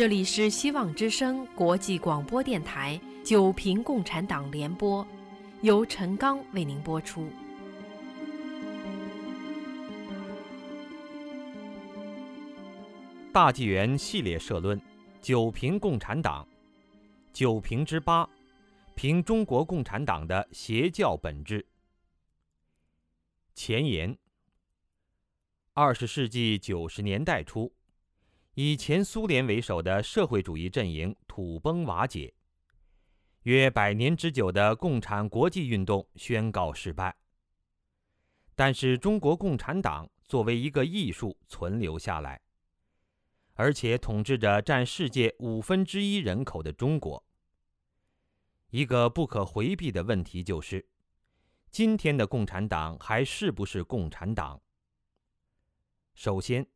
这里是希望之声国际广播电台《九平共产党联播》，由陈刚为您播出。大纪元系列社论：九评共产党，九评之八，评中国共产党的邪教本质。前言：二十世纪九十年代初，以前苏联为首的社会主义阵营土崩瓦解，约百年之久的共产国际运动宣告失败。但是，中国共产党作为一个艺术存留下来。而且统治着占世界五分之一人口的中国。一个不可回避的问题就是：今天的共产党还是不是共产党？首先，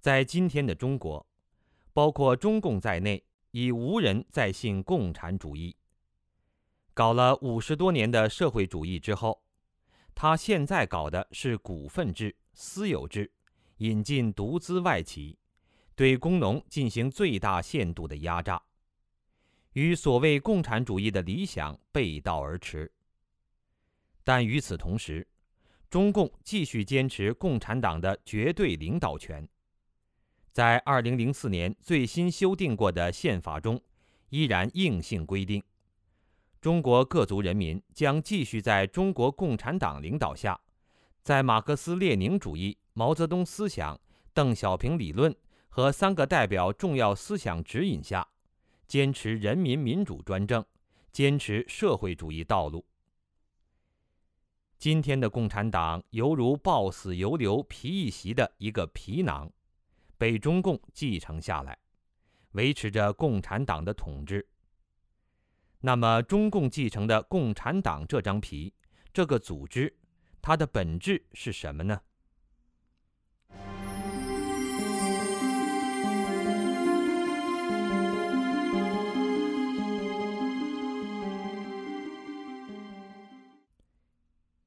在今天的中国，包括中共在内，已无人再信共产主义。搞了五十多年的社会主义之后，他现在搞的是股份制、私有制，引进独资外企。对工农进行最大限度的压榨，与所谓共产主义的理想背道而驰。但与此同时，中共继续坚持共产党的绝对领导权。在二零零四年最新修订过的宪法中，依然硬性规定，中国各族人民将继续在中国共产党领导下，在马克思列宁主义、毛泽东思想、邓小平理论。和三个代表重要思想指引下，坚持人民民主专政，坚持社会主义道路。今天的共产党犹如抱死犹留皮一袭的一个皮囊，被中共继承下来，维持着共产党的统治。那么，中共继承的共产党这张皮，这个组织，它的本质是什么呢？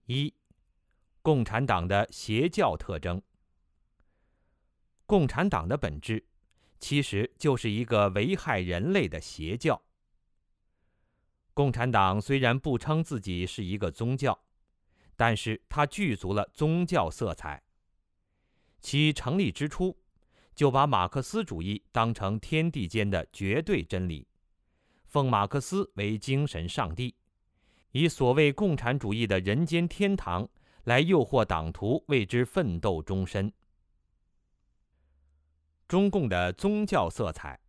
一，共产党的邪教特征。共产党的本质，其实就是一个危害人类的邪教。共产党虽然不称自己是一个宗教，但是它具足了宗教色彩。其成立之初，就把马克思主义当成天地间的绝对真理，奉马克思为精神上帝。以所谓共产主义的人间天堂来诱惑党徒为之奋斗终身。中共的宗教色彩，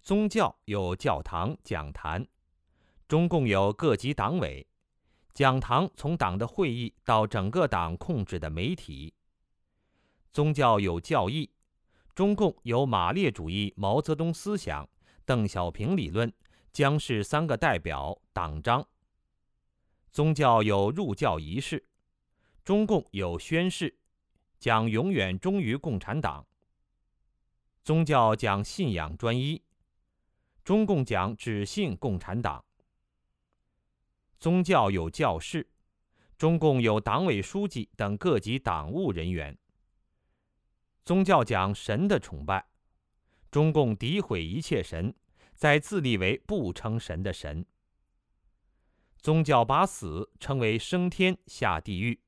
宗教有教堂、讲坛，中共有各级党委，讲堂从党的会议到整个党控制的媒体。宗教有教义，中共有马列主义、毛泽东思想、邓小平理论。将是三个代表党章。宗教有入教仪式，中共有宣誓，讲永远忠于共产党。宗教讲信仰专一，中共讲只信共产党。宗教有教士，中共有党委书记等各级党务人员。宗教讲神的崇拜，中共诋毁一切神。在自立为不称神的神，宗教把死称为升天下地狱，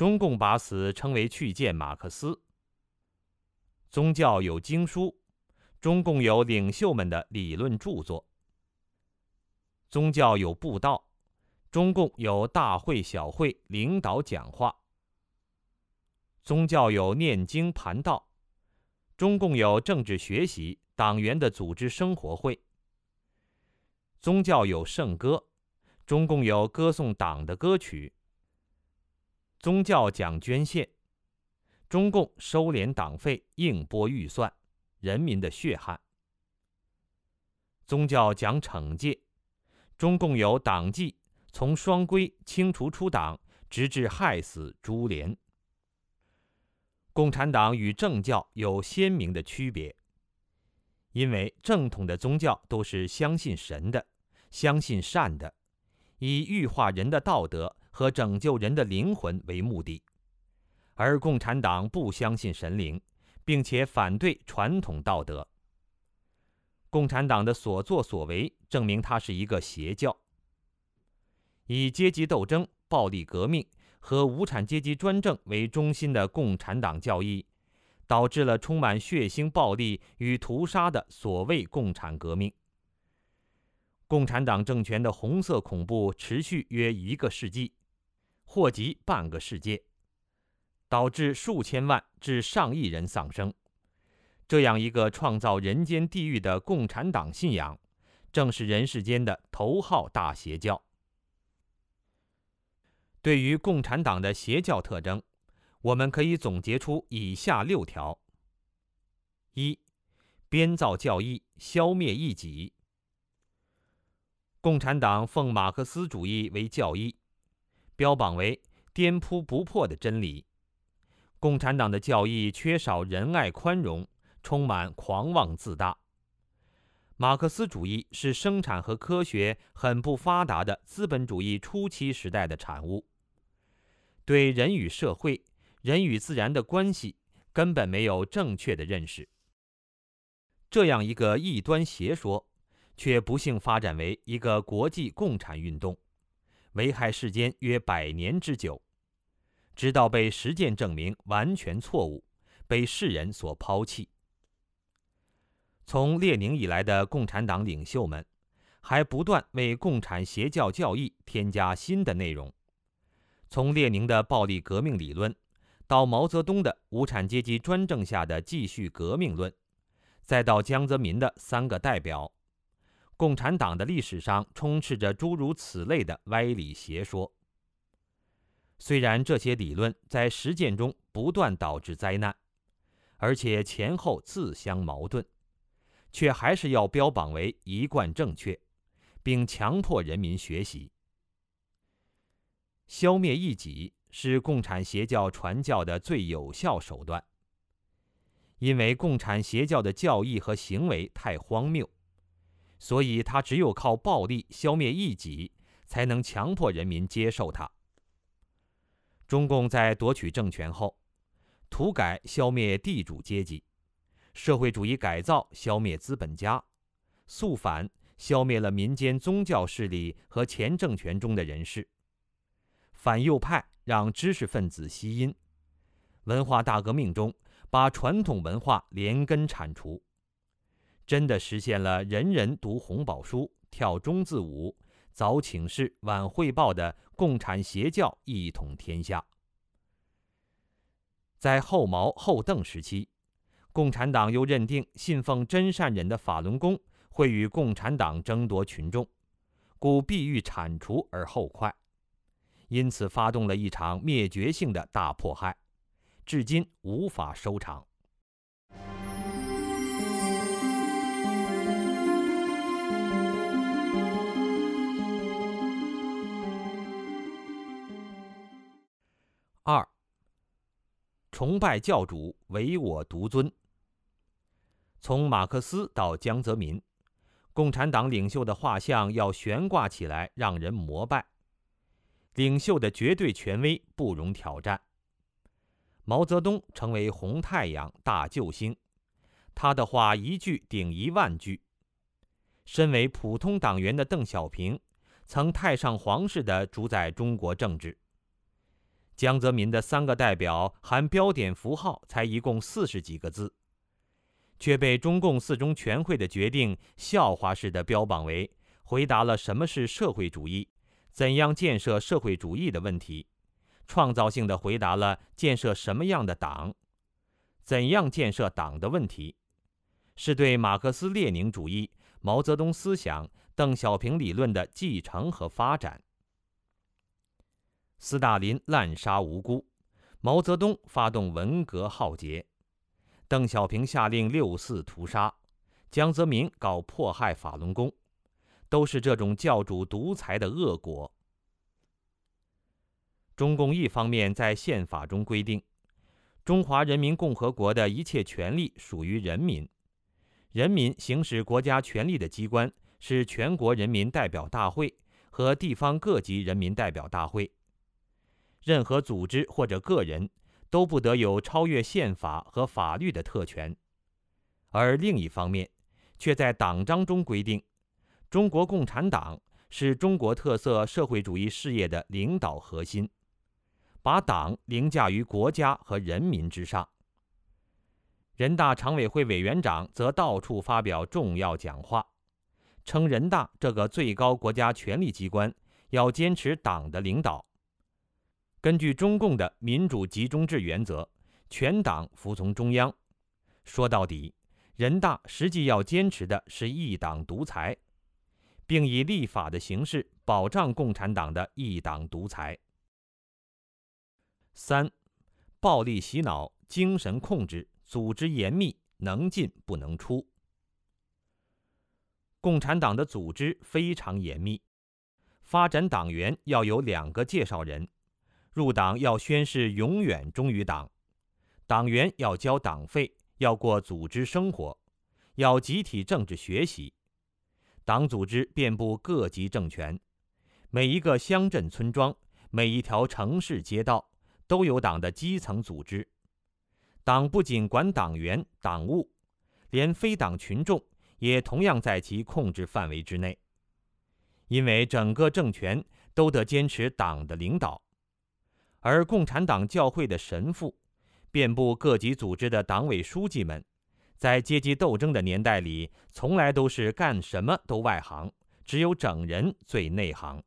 中共把死称为去见马克思。宗教有经书，中共有领袖们的理论著作。宗教有布道，中共有大会小会领导讲话。宗教有念经盘道，中共有政治学习。党员的组织生活会，宗教有圣歌，中共有歌颂党的歌曲。宗教讲捐献，中共收敛党费，硬拨预算，人民的血汗。宗教讲惩戒，中共有党纪，从双规清除出党，直至害死株连。共产党与政教有鲜明的区别。因为正统的宗教都是相信神的，相信善的，以欲化人的道德和拯救人的灵魂为目的；而共产党不相信神灵，并且反对传统道德。共产党的所作所为证明它是一个邪教，以阶级斗争、暴力革命和无产阶级专政为中心的共产党教义，导致了充满血腥、暴力与屠杀的所谓共产革命。共产党政权的红色恐怖持续约一个世纪，祸及半个世界，导致数千万至上亿人丧生。这样一个创造人间地狱的共产党信仰，正是人世间的头号大邪教。对于共产党的邪教特征，我们可以总结出以下六条：一、编造教义，消灭异己。共产党奉马克思主义为教义，标榜为颠扑不破的真理。共产党的教义缺少仁爱宽容，充满狂妄自大。马克思主义是生产和科学很不发达的资本主义初期时代的产物，对人与社会、人与自然的关系根本没有正确的认识。这样一个异端邪说。却不幸发展为一个国际共产运动，危害世间约百年之久，直到被实践证明完全错误，被世人所抛弃。从列宁以来的共产党领袖们，还不断为共产邪教教义添加新的内容。从列宁的暴力革命理论，到毛泽东的无产阶级专政下的继续革命论，再到江泽民的三个代表。共产党的历史上充斥着诸如此类的歪理邪说。虽然这些理论在实践中不断导致灾难，而且前后自相矛盾，却还是要标榜为一贯正确，并强迫人民学习。消灭异己是共产邪教传教的最有效手段，因为共产邪教的教义和行为太荒谬。所以，他只有靠暴力消灭异己，才能强迫人民接受他。中共在夺取政权后，土改消灭地主阶级，社会主义改造消灭资本家，肃反消灭了民间宗教势力和前政权中的人士，反右派让知识分子吸阴，文化大革命中把传统文化连根铲除。真的实现了人人读红宝书、跳中字舞、早请示、晚汇报的共产邪教一统天下。在后毛、后邓时期，共产党又认定信奉真善忍的法轮功会与共产党争夺群众，故必欲铲除而后快，因此发动了一场灭绝性的大迫害，至今无法收场。崇拜教主，唯我独尊。从马克思到江泽民，共产党领袖的画像要悬挂起来，让人膜拜。领袖的绝对权威不容挑战。毛泽东成为红太阳、大救星，他的话一句顶一万句。身为普通党员的邓小平，曾太上皇似的主宰中国政治。江泽民的三个代表含标点符号才一共四十几个字，却被中共四中全会的决定笑话式的标榜为回答了什么是社会主义、怎样建设社会主义的问题，创造性的回答了建设什么样的党、怎样建设党的问题，是对马克思列宁主义、毛泽东思想、邓小平理论的继承和发展。斯大林滥杀无辜，毛泽东发动文革浩劫，邓小平下令六四屠杀，江泽民搞迫害法轮功，都是这种教主独裁的恶果。中共一方面在宪法中规定，中华人民共和国的一切权利属于人民，人民行使国家权力的机关是全国人民代表大会和地方各级人民代表大会。任何组织或者个人都不得有超越宪法和法律的特权，而另一方面，却在党章中规定，中国共产党是中国特色社会主义事业的领导核心，把党凌驾于国家和人民之上。人大常委会委员长则到处发表重要讲话，称人大这个最高国家权力机关要坚持党的领导。根据中共的民主集中制原则，全党服从中央。说到底，人大实际要坚持的是一党独裁，并以立法的形式保障共产党的一党独裁。三，暴力洗脑、精神控制、组织严密，能进不能出。共产党的组织非常严密，发展党员要有两个介绍人。入党要宣誓永远忠于党，党员要交党费，要过组织生活，要集体政治学习。党组织遍布各级政权，每一个乡镇村庄，每一条城市街道，都有党的基层组织。党不仅管党员党务，连非党群众也同样在其控制范围之内，因为整个政权都得坚持党的领导。而共产党教会的神父，遍布各级组织的党委书记们，在阶级斗争的年代里，从来都是干什么都外行，只有整人最内行。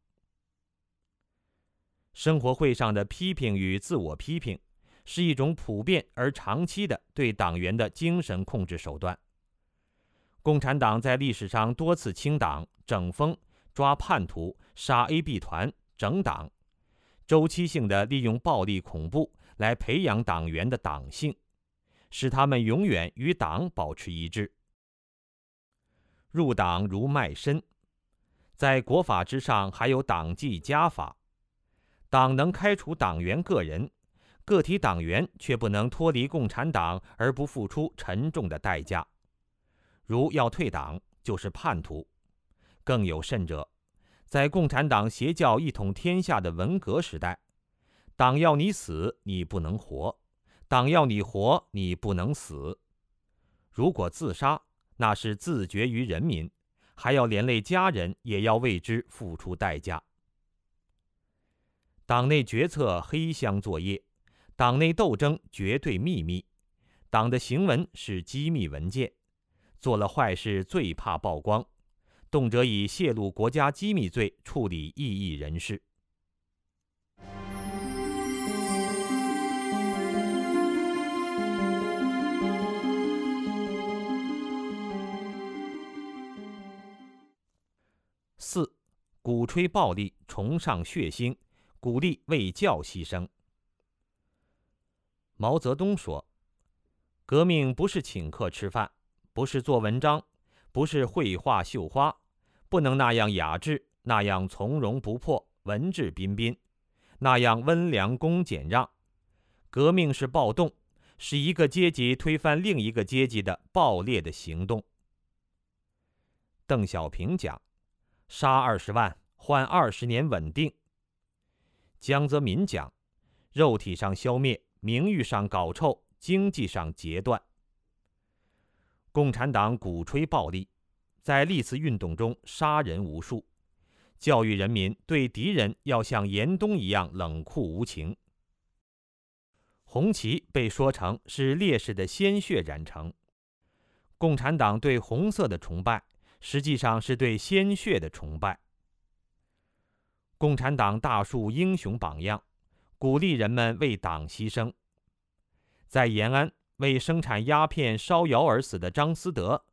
生活会上的批评与自我批评，是一种普遍而长期的对党员的精神控制手段。共产党在历史上多次清党、整风、抓叛徒、杀 A、B 团、整党。周期性的利用暴力恐怖来培养党员的党性，使他们永远与党保持一致。入党如卖身，在国法之上还有党纪家法，党能开除党员个人，个体党员却不能脱离共产党而不付出沉重的代价，如要退党就是叛徒，更有甚者。在共产党邪教一统天下的文革时代，党要你死，你不能活；党要你活，你不能死。如果自杀，那是自绝于人民，还要连累家人，也要为之付出代价。党内决策黑箱作业，党内斗争绝对秘密，党的行文是机密文件，做了坏事最怕曝光。动辄以泄露国家机密罪处理异议人士。四，鼓吹暴力，崇尚血腥，鼓励为教牺牲。毛泽东说：“革命不是请客吃饭，不是做文章，不是绘画绣花。”不能那样雅致，那样从容不迫、文质彬彬，那样温良恭俭让。革命是暴动，是一个阶级推翻另一个阶级的暴烈的行动。邓小平讲：“杀二十万，换二十年稳定。”江泽民讲：“肉体上消灭，名誉上搞臭，经济上截断。”共产党鼓吹暴力。在历次运动中杀人无数，教育人民对敌人要像严冬一样冷酷无情。红旗被说成是烈士的鲜血染成，共产党对红色的崇拜实际上是对鲜血的崇拜。共产党大树英雄榜样，鼓励人们为党牺牲。在延安为生产鸦片烧窑而死的张思德。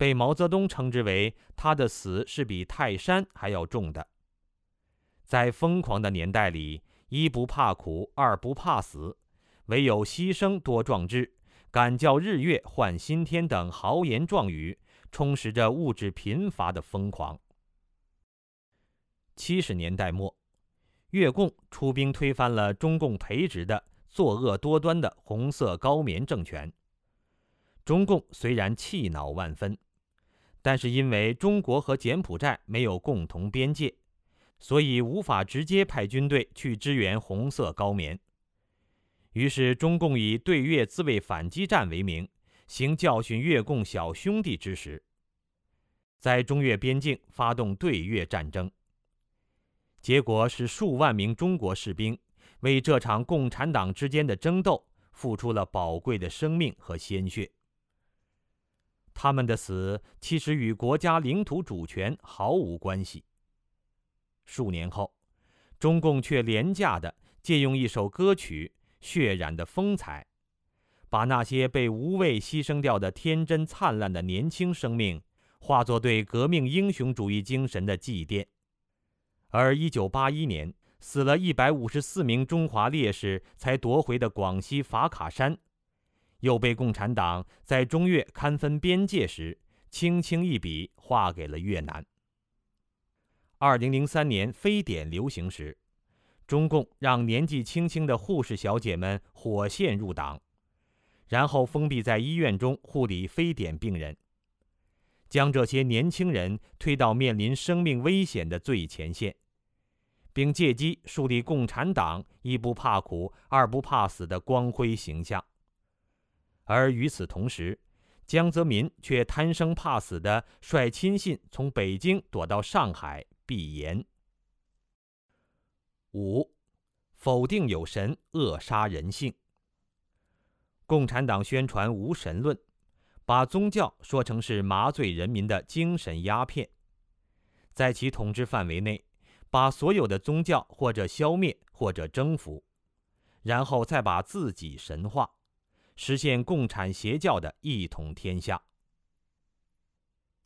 被毛泽东称之为他的死是比泰山还要重的。在疯狂的年代里，一不怕苦，二不怕死，唯有牺牲多壮志，敢叫日月换新天等豪言壮语，充实着物质贫乏的疯狂。七十年代末，越共出兵推翻了中共培植的作恶多端的红色高棉政权。中共虽然气恼万分。但是因为中国和柬埔寨没有共同边界，所以无法直接派军队去支援红色高棉。于是中共以对越自卫反击战为名，行教训越共小兄弟之实，在中越边境发动对越战争。结果是数万名中国士兵为这场共产党之间的争斗付出了宝贵的生命和鲜血。他们的死其实与国家领土主权毫无关系。数年后，中共却廉价的借用一首歌曲血染的风采，把那些被无畏牺牲掉的天真灿烂的年轻生命，化作对革命英雄主义精神的祭奠。而1981年死了一百五十四名中华烈士才夺回的广西法卡山，又被共产党在中越勘分边界时，轻轻一笔划给了越南。二零零三年非典流行时，中共让年纪轻轻的护士小姐们火线入党，然后封闭在医院中护理非典病人。将这些年轻人推到面临生命危险的最前线，并借机树立共产党一不怕苦、二不怕死的光辉形象。而与此同时，江泽民却贪生怕死地率亲信从北京躲到上海避严。五，否定有神，扼杀人性。共产党宣传无神论。把宗教说成是麻醉人民的精神鸦片，在其统治范围内，把所有的宗教或者消灭或者征服，然后再把自己神化，实现共产邪教的一统天下。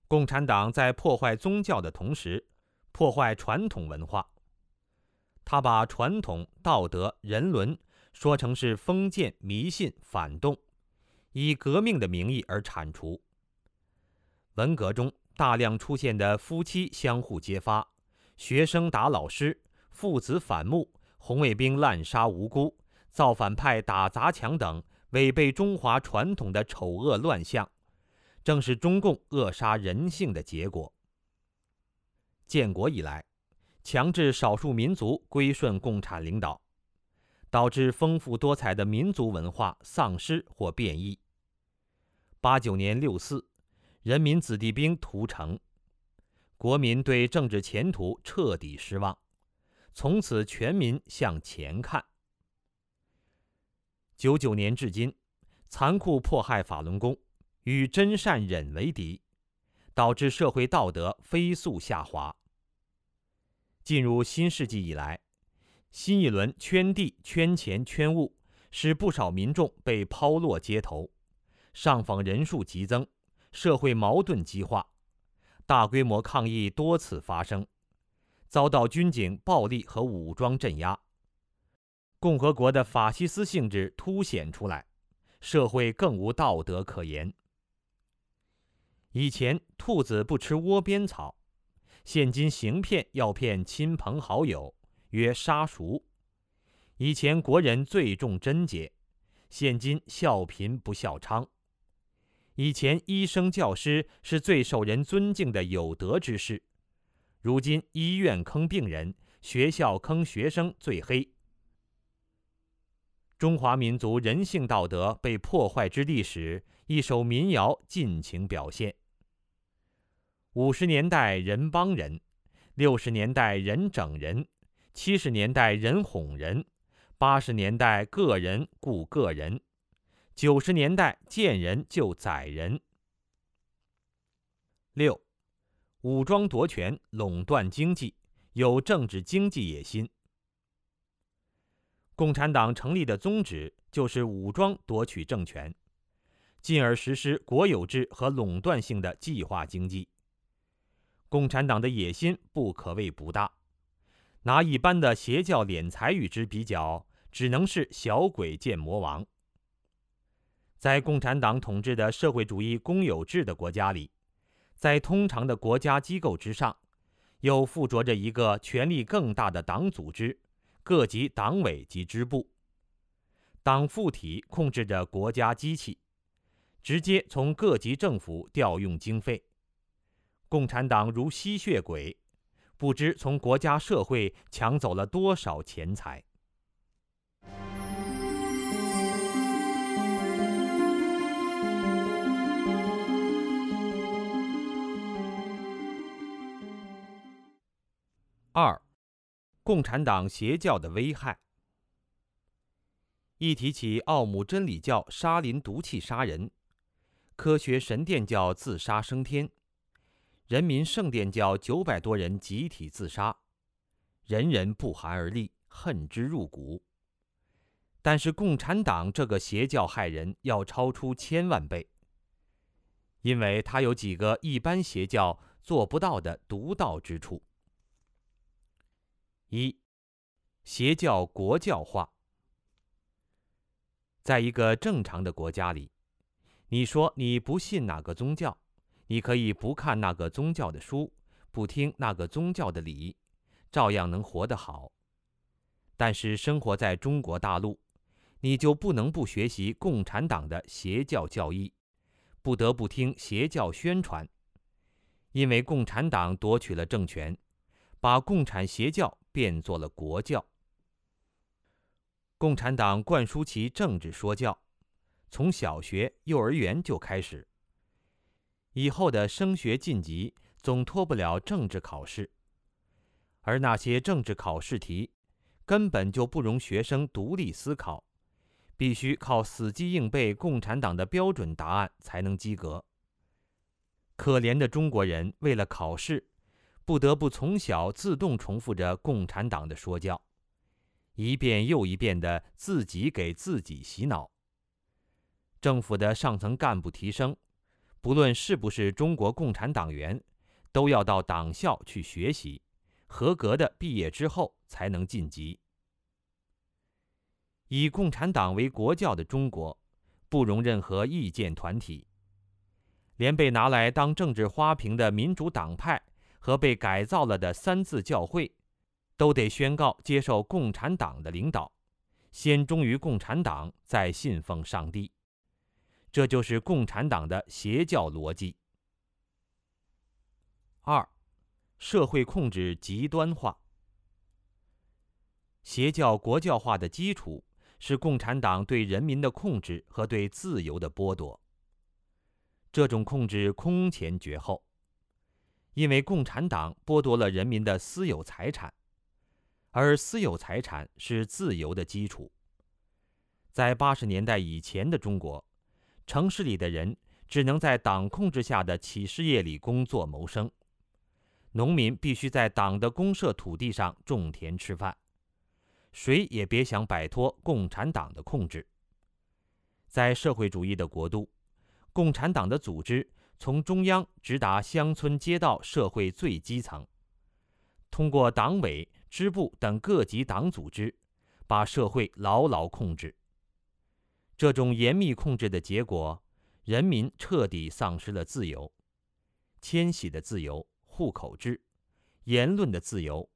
共产党在破坏宗教的同时，破坏传统文化。他把传统道德人伦说成是封建迷信反动。以革命的名义而铲除。文革中大量出现的夫妻相互揭发、学生打老师、父子反目、红卫兵滥杀无辜、造反派打砸抢等违背中华传统的丑恶乱象，正是中共扼杀人性的结果。建国以来，强制少数民族归顺共产领导，导致丰富多彩的民族文化丧失或变异。八九年六四，人民子弟兵屠城，国民对政治前途彻底失望，从此全民向前看。九九年至今，残酷迫害法轮功，与真善忍为敌，导致社会道德飞速下滑。进入新世纪以来，新一轮圈地、圈钱、圈物，使不少民众被抛落街头。上访人数急增，社会矛盾激化，大规模抗议多次发生，遭到军警暴力和武装镇压。共和国的法西斯性质凸显出来，社会更无道德可言。以前兔子不吃窝边草，现今行骗要骗亲朋好友，约杀熟。以前国人最重贞洁，现今笑贫不笑娼。以前，医生、教师是最受人尊敬的有德之士；如今，医院坑病人，学校坑学生，最黑。中华民族人性道德被破坏之历史，一首民谣尽情表现。五十年代人帮人，六十年代人整人，七十年代人哄人，八十年代个人顾个人。九十年代见人就宰人。六，武装夺权、垄断经济，有政治经济野心。共产党成立的宗旨就是武装夺取政权，进而实施国有制和垄断性的计划经济。共产党的野心不可谓不大，拿一般的邪教敛财与之比较，只能是小鬼见魔王。在共产党统治的社会主义公有制的国家里，在通常的国家机构之上，又附着着一个权力更大的党组织——各级党委及支部。党副体控制着国家机器直接从各级政府调用经费。共产党如吸血鬼不知从国家社会抢走了多少钱财。二共产党邪教的危害。一提起奥姆真理教沙林毒气杀人，科学神殿教自杀升天，人民圣殿教九百多人集体自杀，人人不寒而栗，恨之入骨。但是共产党这个邪教害人要超出千万倍，因为它有几个一般邪教做不到的独到之处。一，邪教国教化。在一个正常的国家里，你说你不信哪个宗教，你可以不看那个宗教的书，不听那个宗教的礼，照样能活得好。但是生活在中国大陆，你就不能不学习共产党的邪教教义，不得不听邪教宣传，因为共产党夺取了政权，把共产邪教。变作了国教。共产党灌输其政治说教，从小学、幼儿园就开始。以后的升学晋级总脱不了政治考试，而那些政治考试题，根本就不容学生独立思考，必须靠死记硬背共产党的标准答案才能及格。可怜的中国人，为了考试。不得不从小自动重复着共产党的说教，一遍又一遍的自己给自己洗脑。政府的上层干部提升，不论是不是中国共产党员，都要到党校去学习，合格的毕业之后才能晋级。以共产党为国教的中国，不容任何意见团体，连被拿来当政治花瓶的民主党派。和被改造了的三自教会，都得宣告接受共产党的领导，先忠于共产党，再信奉上帝。这就是共产党的邪教逻辑。二，社会控制极端化。邪教国教化的基础是共产党对人民的控制和对自由的剥夺。这种控制空前绝后。因为共产党剥夺了人民的私有财产，而私有财产是自由的基础。在八十年代以前的中国，城市里的人只能在党控制下的企事业里工作谋生，农民必须在党的公社土地上种田吃饭，谁也别想摆脱共产党的控制。在社会主义的国度，共产党的组织。从中央直达乡村街道社会最基层，通过党委、支部等各级党组织，把社会牢牢控制。这种严密控制的结果，人民彻底丧失了自由：迁徙的自由、户口制、言论的自由。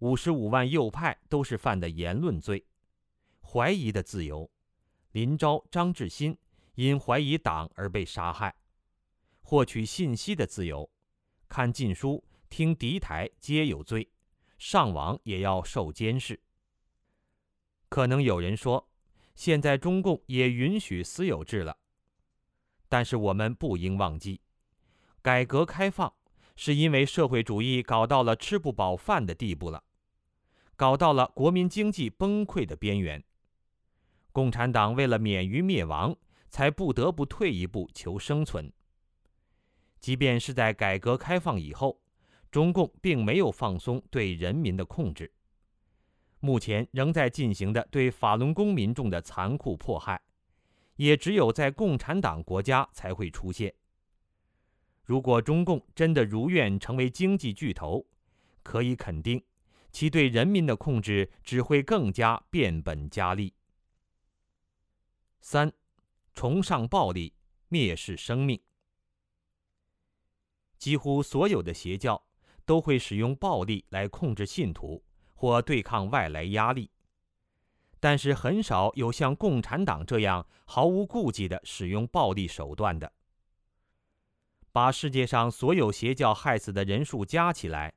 五十五万右派都是犯的言论罪。怀疑的自由：林昭、张志新因怀疑党而被杀害。获取信息的自由，看禁书、听敌台皆有罪，上网也要受监视。可能有人说，现在中共也允许私有制了，但是我们不应忘记，改革开放是因为社会主义搞到了吃不饱饭的地步了，搞到了国民经济崩溃的边缘，共产党为了免于灭亡，才不得不退一步求生存。即便是在改革开放以后，中共并没有放松对人民的控制。目前仍在进行的对法轮功民众的残酷迫害，也只有在共产党国家才会出现。如果中共真的如愿成为经济巨头，可以肯定，其对人民的控制只会更加变本加厉。三，崇尚暴力，蔑视生命。几乎所有的邪教都会使用暴力来控制信徒或对抗外来压力，但是很少有像共产党这样毫无顾忌的使用暴力手段的。把世界上所有邪教害死的人数加起来，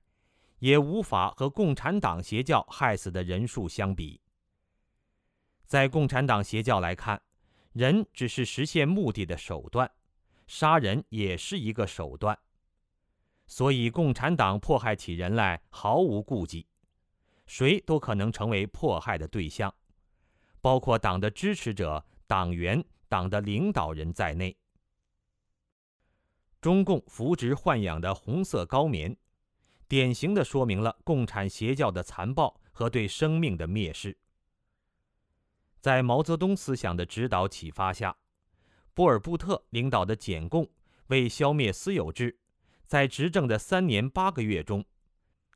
也无法和共产党邪教害死的人数相比。在共产党邪教来看，人只是实现目的的手段，杀人也是一个手段。所以，共产党迫害起人来毫无顾忌，谁都可能成为迫害的对象，包括党的支持者、党员、党的领导人在内。中共扶植豢养的红色高棉，典型的说明了共产邪教的残暴和对生命的蔑视。在毛泽东思想的指导启发下，波尔布特领导的柬共为消灭私有制，在执政的三年八个月中，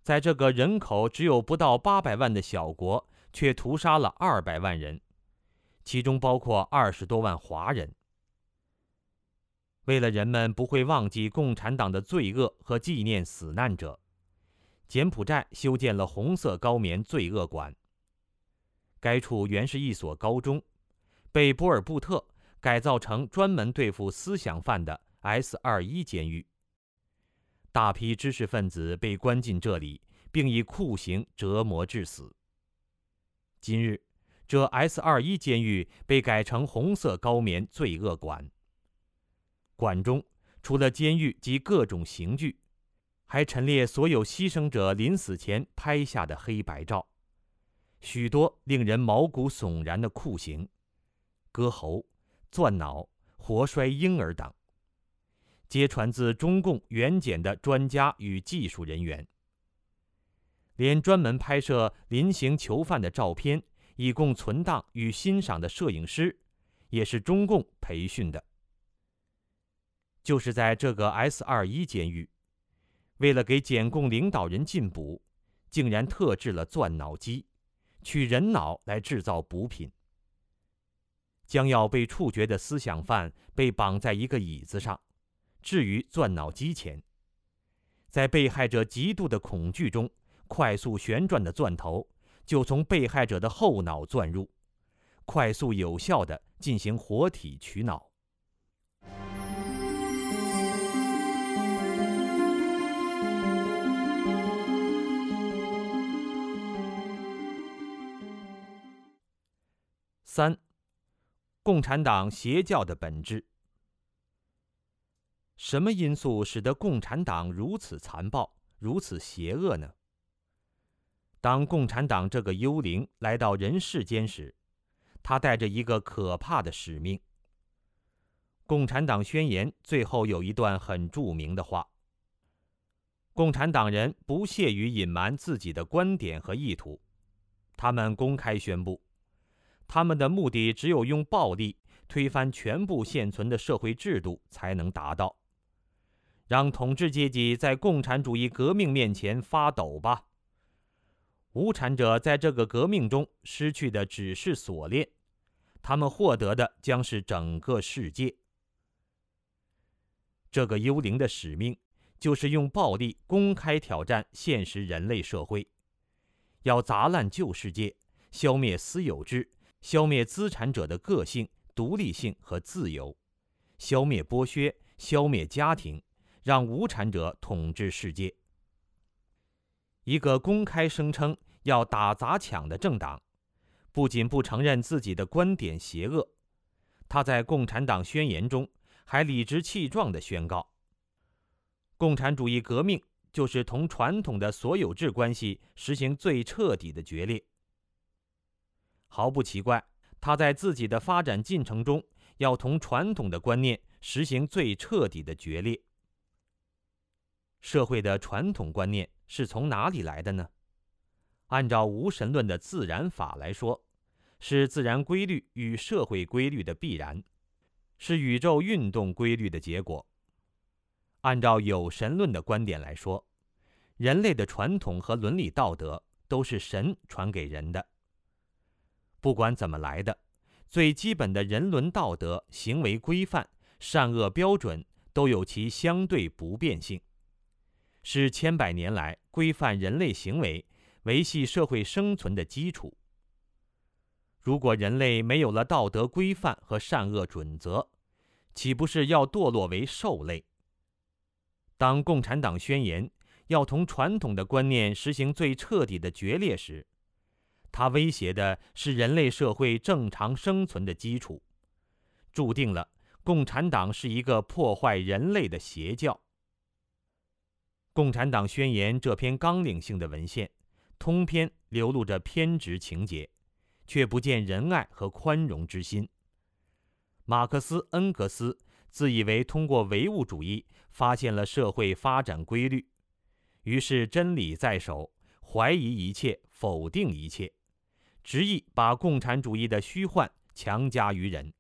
在这个人口只有不到八百万的小国，却屠杀了二百万人，其中包括二十多万华人。为了人们不会忘记共产党的罪恶和纪念死难者，柬埔寨修建了红色高棉罪恶馆。该处原是一所高中，被波尔布特改造成专门对付思想犯的 S 二一监狱。大批知识分子被关进这里，并以酷刑折磨致死。今日，这 S 二一监狱被改成红色高棉罪恶馆。馆中除了监狱及各种刑具，还陈列所有牺牲者临死前拍下的黑白照。许多令人毛骨悚然的酷刑，割喉、钻脑、活摔婴儿等，皆传自中共原检的专家与技术人员。连专门拍摄临刑囚犯的照片以供存档与欣赏的摄影师，也是中共培训的。就是在这个 S 二一监狱，为了给检共领导人进补，竟然特制了钻脑机。取人脑来制造补品。将要被处决的思想犯被绑在一个椅子上，置于钻脑机前。在被害者极度的恐惧中，快速旋转的钻头就从被害者的后脑钻入，快速有效的进行活体取脑。三，共产党邪教的本质。什么因素使得共产党如此残暴、如此邪恶呢？当共产党这个幽灵来到人世间时，他带着一个可怕的使命。《共产党宣言》最后有一段很著名的话：“共产党人不屑于隐瞒自己的观点和意图，他们公开宣布。”他们的目的只有用暴力推翻全部现存的社会制度才能达到，让统治阶级在共产主义革命面前发抖吧。无产者在这个革命中失去的只是锁链，他们获得的将是整个世界。这个幽灵的使命就是用暴力公开挑战现实人类社会，要砸烂旧世界，消灭私有制。消灭资产者的个性、独立性和自由，消灭剥削，消灭家庭，让无产者统治世界。一个公开声称要打砸抢的政党，不仅不承认自己的观点邪恶，他在《共产党宣言》中还理直气壮地宣告：共产主义革命就是同传统的所有制关系实行最彻底的决裂。毫不奇怪，他在自己的发展进程中要同传统的观念实行最彻底的决裂。社会的传统观念是从哪里来的呢？按照无神论的自然法来说，是自然规律与社会规律的必然，是宇宙运动规律的结果。按照有神论的观点来说，人类的传统和伦理道德都是神传给人的。不管怎么来的，最基本的人伦道德、行为规范、善恶标准都有其相对不变性，是千百年来规范人类行为、维系社会生存的基础。如果人类没有了道德规范和善恶准则，岂不是要堕落为兽类？当共产党宣言要同传统的观念实行最彻底的决裂时，它威胁的是人类社会正常生存的基础，注定了共产党是一个破坏人类的邪教。《共产党宣言》这篇纲领性的文献，通篇流露着偏执情节，却不见仁爱和宽容之心。马克思、恩格斯自以为通过唯物主义发现了社会发展规律，于是真理在手，怀疑一切，否定一切，执意把共产主义的虚幻强加于人，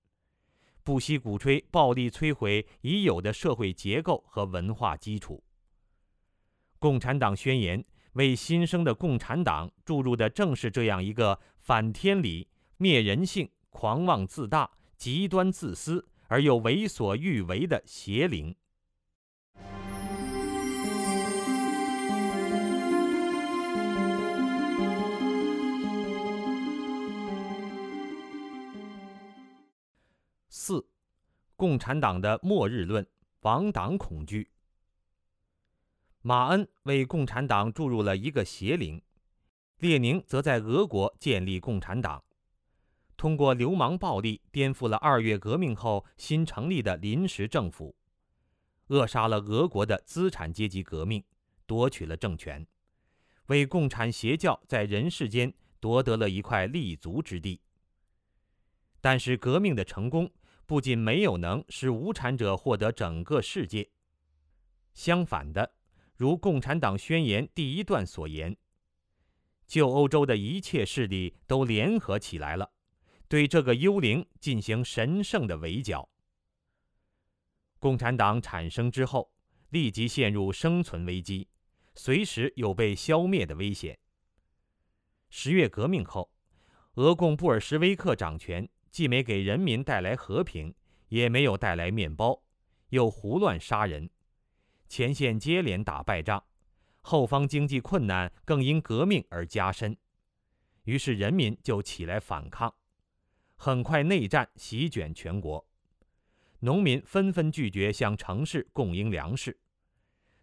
不惜鼓吹暴力摧毁已有的社会结构和文化基础。《共产党宣言》为新生的共产党注入的正是这样一个反天理、灭人性、狂妄自大。极端自私而又为所欲为的邪灵。四，共产党的末日论，亡党恐惧。马恩为共产党注入了一个邪灵，列宁则在俄国建立共产党。通过流氓暴力颠覆了二月革命后新成立的临时政府，扼杀了俄国的资产阶级革命，夺取了政权，为共产邪教在人世间夺得了一块立足之地。但是，革命的成功不仅没有能使无产者获得整个世界，相反的，如《共产党宣言》第一段所言，旧欧洲的一切势力都联合起来了。对这个幽灵进行神圣的围剿。共产党产生之后，立即陷入生存危机，随时有被消灭的危险。十月革命后，俄共布尔什维克掌权，既没给人民带来和平，也没有带来面包，又胡乱杀人，前线接连打败仗，后方经济困难更因革命而加深，于是人民就起来反抗。很快，内战席卷全国，农民纷纷拒绝向城市供应粮食。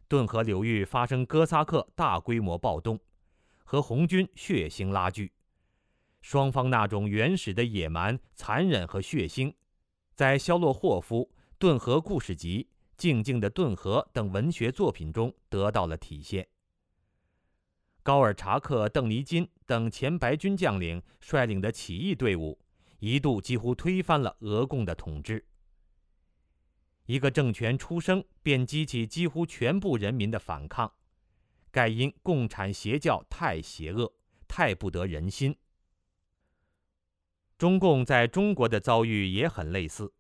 顿河流域发生哥萨克大规模暴动，和红军血腥拉锯。双方那种原始的野蛮、残忍和血腥，在肖洛霍夫《顿河故事集》《静静的顿河》等文学作品中得到了体现。高尔察克、邓尼金等前白军将领率领的起义队伍。一度几乎推翻了俄共的统治。一个政权出生便激起几乎全部人民的反抗，盖因共产邪教太邪恶，太不得人心。中共在中国的遭遇也很类似，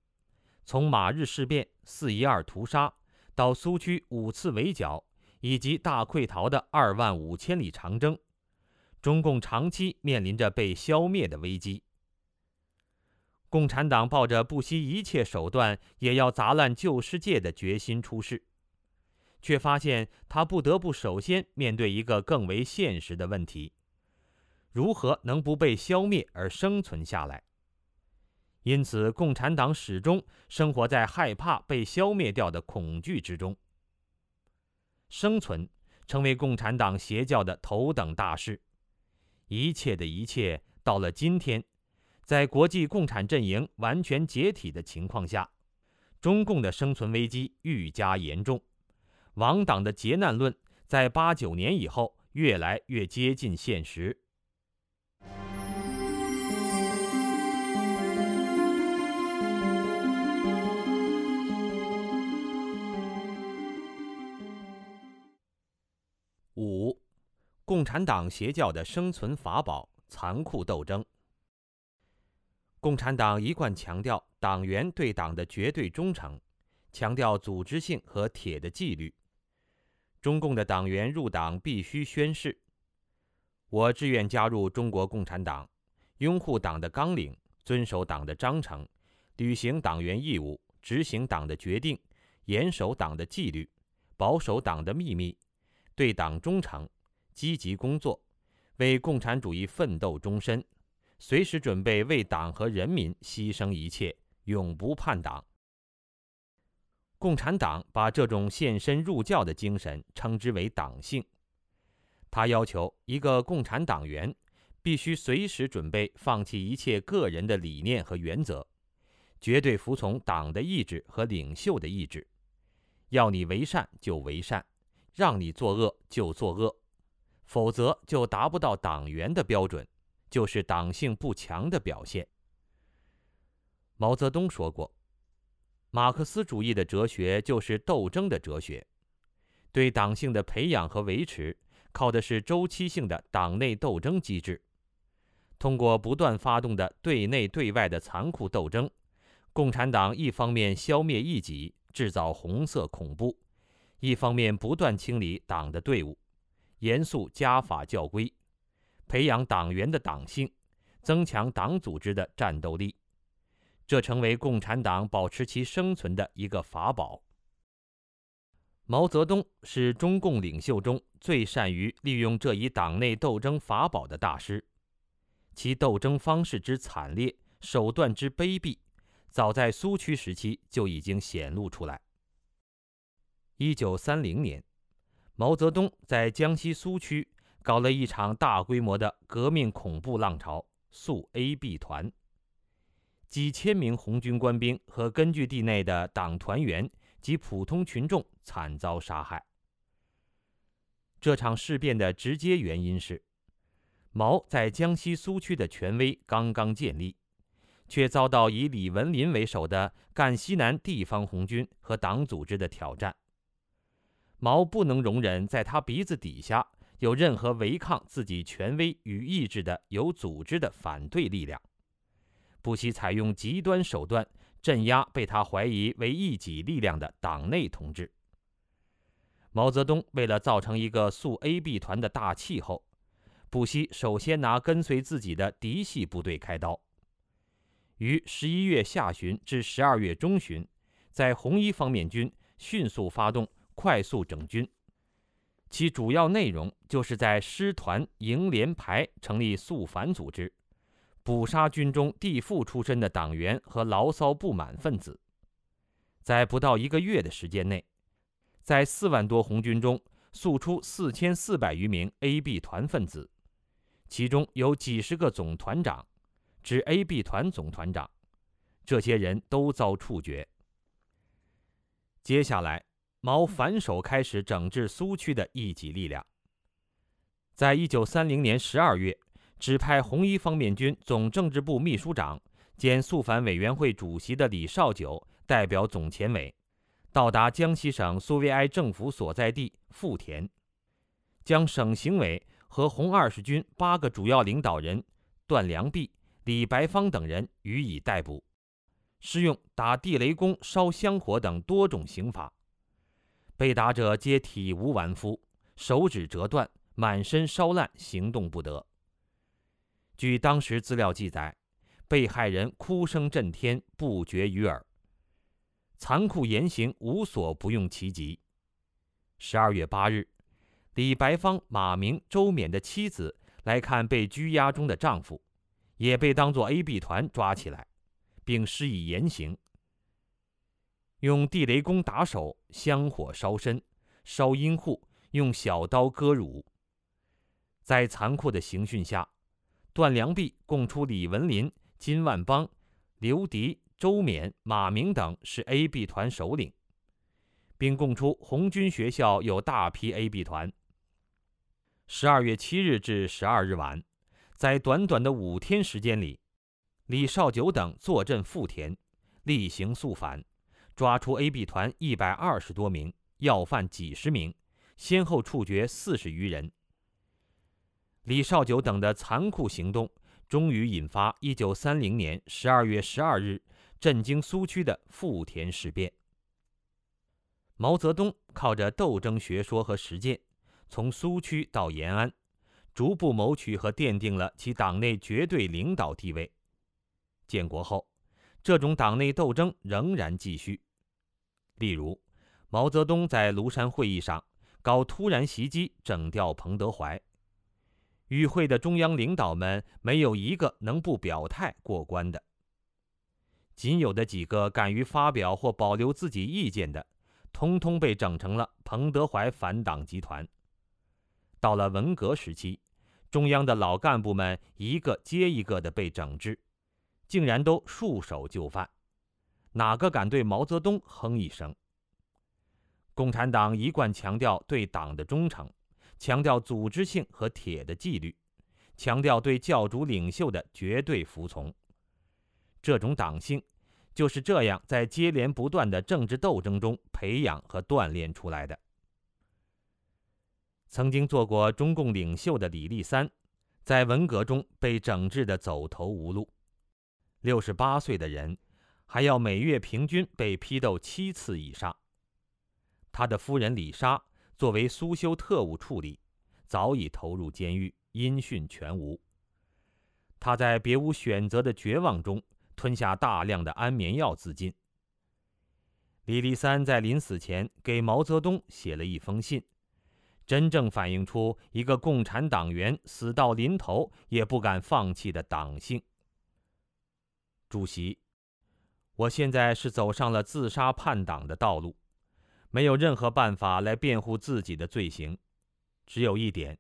从马日事变、四一二屠杀，到苏区五次围剿，以及大溃逃的二万五千里长征，中共长期面临着被消灭的危机。共产党抱着不惜一切手段也要砸烂旧世界的决心出世，却发现他不得不首先面对一个更为现实的问题：如何能不被消灭而生存下来？因此，共产党始终生活在害怕被消灭掉的恐惧之中。生存成为共产党邪教的头等大事，一切的一切到了今天。在国际共产阵营完全解体的情况下，中共的生存危机愈加严重，亡党的劫难论在八九年以后越来越接近现实。五，共产党邪教的生存法宝——残酷斗争。共产党一贯强调党员对党的绝对忠诚，强调组织性和铁的纪律。中共的党员入党必须宣誓：“我志愿加入中国共产党，拥护党的纲领，遵守党的章程，履行党员义务，执行党的决定，严守党的纪律，保守党的秘密，对党忠诚，积极工作，为共产主义奋斗终身。”随时准备为党和人民牺牲一切，永不叛党。共产党把这种献身入教的精神称之为党性。他要求一个共产党员必须随时准备放弃一切个人的理念和原则，绝对服从党的意志和领袖的意志。要你为善就为善，让你作恶就作恶。否则就达不到党员的标准，就是党性不强的表现。毛泽东说过：“马克思主义的哲学就是斗争的哲学，对党性的培养和维持，靠的是周期性的党内斗争机制。通过不断发动的对内对外的残酷斗争，共产党一方面消灭异己，制造红色恐怖，一方面不断清理党的队伍。”严肃家法教规，培养党员的党性，增强党组织的战斗力，这成为共产党保持其生存的一个法宝。毛泽东是中共领袖中最善于利用这一党内斗争法宝的大师，其斗争方式之惨烈，手段之卑鄙，早在苏区时期就已经显露出来。一九三零年。毛泽东在江西苏区搞了一场大规模的革命恐怖浪潮——肃 A B 团，几千名红军官兵和根据地内的党团员及普通群众惨遭杀害。这场事变的直接原因是，毛在江西苏区的权威刚刚建立，却遭到以李文林为首的赣西南地方红军和党组织的挑战。毛不能容忍在他鼻子底下有任何违抗自己权威与意志的有组织的反对力量，不惜采用极端手段镇压被他怀疑为异己力量的党内同志。毛泽东为了造成一个肃 A B 团的大气候，不惜首先拿跟随自己的嫡系部队开刀，于十一月下旬至十二月中旬，在红一方面军迅速发动。快速整军，其主要内容就是在师团、营、连、排成立肃反组织，捕杀军中地富出身的党员和牢骚不满分子。在不到一个月的时间内，在四万多红军中肃出四千四百余名 A、B 团分子，其中有几十个总团长，指 A、B 团总团长，这些人都遭处决。接下来。毛反手开始整治苏区的异己力量。在一九三零年十二月，指派红一方面军总政治部秘书长兼肃反委员会主席的李绍九代表总前委，到达江西省苏维埃政府所在地富田，将省行委和红二十军八个主要领导人段良弼、李白芳等人予以逮捕，施用打地雷公、烧香火等多种刑罚。被打者皆体无完肤，手指折断，满身烧烂，行动不得。据当时资料记载，被害人哭声震天，不绝于耳。残酷严刑无所不用其极。十二月八日，李白芳、马明、周冕的妻子来看被拘押中的丈夫，也被当作 A、B 团抓起来，并施以严刑。用地雷弓打手，香火烧身，烧阴户，用小刀割乳。在残酷的刑讯下，段良弼供出李文林、金万邦、刘迪、周冕、马明等是 A、B 团首领，并供出红军学校有大批 A、B 团。十二月七日至十二日晚，在短短的五天时间里，李绍九等坐镇富田，例行肃反。抓出 A、B 团一百二十多名要犯几十名，先后处决四十余人。李少九等的残酷行动，终于引发一九三零年十二月十二日震惊苏区的富田事变。毛泽东靠着斗争学说和实践，从苏区到延安，逐步谋取和奠定了其党内绝对领导地位。建国后，这种党内斗争仍然继续。例如，毛泽东在庐山会议上搞突然袭击，整掉彭德怀。与会的中央领导们没有一个能不表态过关的。仅有的几个敢于发表或保留自己意见的，通通被整成了彭德怀反党集团。到了文革时期，中央的老干部们一个接一个的被整治，竟然都束手就范。哪个敢对毛泽东哼一声？共产党一贯强调对党的忠诚，强调组织性和铁的纪律，强调对教主领袖的绝对服从。这种党性就是这样在接连不断的政治斗争中培养和锻炼出来的。曾经做过中共领袖的李立三，在文革中被整治的走投无路，六十八岁的人，还要每月平均被批斗七次以上。他的夫人李莎作为苏修特务处理，早已投入监狱，音讯全无。他在别无选择的绝望中。吞下大量的安眠药自尽。李立三在临死前给毛泽东写了一封信，真正反映出一个共产党员死到临头也不敢放弃的党性。主席，我现在是走上了自杀叛党的道路，没有任何办法来辩护自己的罪行，只有一点，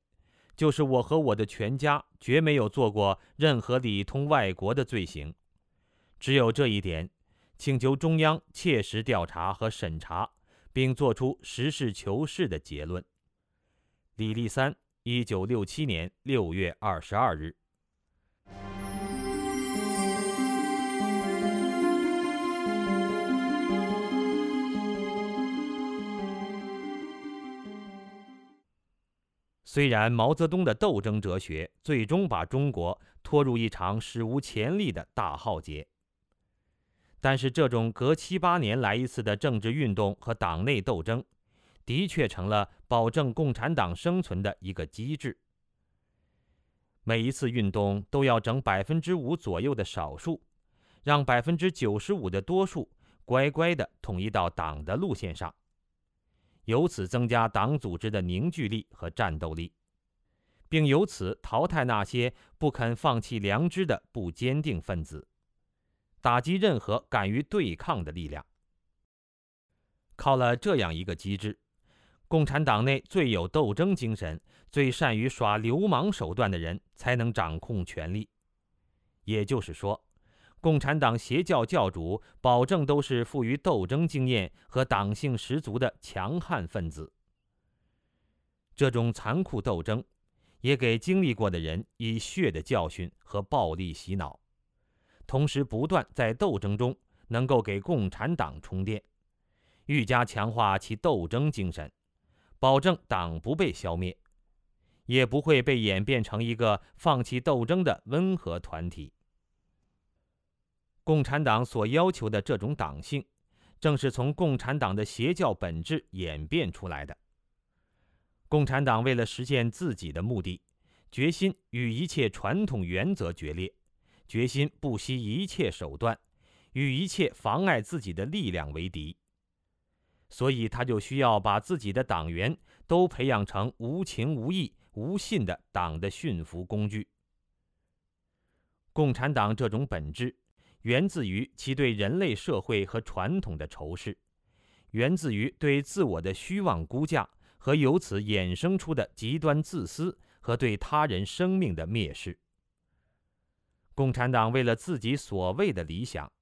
就是我和我的全家绝没有做过任何里通外国的罪行。只有这一点，请求中央切实调查和审查，并作出实事求是的结论。李立三，一九六七年六月二十二日。虽然毛泽东的斗争哲学最终把中国拖入一场史无前例的大浩劫。但是，这种隔七八年来一次的政治运动和党内斗争，的确成了保证共产党生存的一个机制。每一次运动都要整百分之五左右的少数，让百分之九十五的多数乖乖地统一到党的路线上，由此增加党组织的凝聚力和战斗力，并由此淘汰那些不肯放弃良知的不坚定分子。打击任何敢于对抗的力量。靠了这样一个机制，共产党内最有斗争精神、最善于耍流氓手段的人才能掌控权力。也就是说，共产党邪教教主保证都是富于斗争经验和党性十足的强悍分子。这种残酷斗争，也给经历过的人以血的教训和暴力洗脑。同时，不断在斗争中能够给共产党充电，愈加强化其斗争精神，保证党不被消灭，也不会被演变成一个放弃斗争的温和团体。共产党所要求的这种党性，正是从共产党的邪教本质演变出来的。共产党为了实现自己的目的，决心与一切传统原则决裂。决心不惜一切手段，与一切妨碍自己的力量为敌。所以，他就需要把自己的党员都培养成无情无义、无信的党的驯服工具。共产党这种本质，源自于其对人类社会和传统的仇视，源自于对自我的虚妄估价和由此衍生出的极端自私和对他人生命的蔑视。共产党为了自己所谓的理想，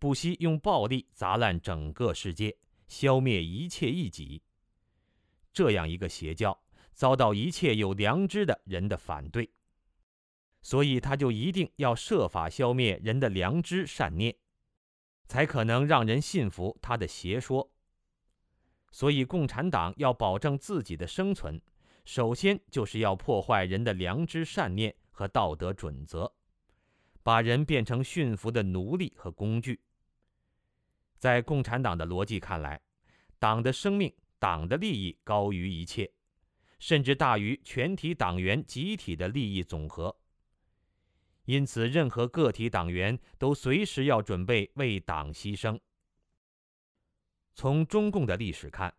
不惜用暴力砸烂整个世界，消灭一切异己。这样一个邪教遭到一切有良知的人的反对，所以他就一定要设法消灭人的良知善念，才可能让人信服他的邪说。所以，共产党要保证自己的生存，首先就是要破坏人的良知善念和道德准则。把人变成驯服的奴隶和工具。在共产党的逻辑看来，党的生命、党的利益高于一切，甚至大于全体党员集体的利益总和。因此，任何个体党员都随时要准备为党牺牲。从中共的历史看，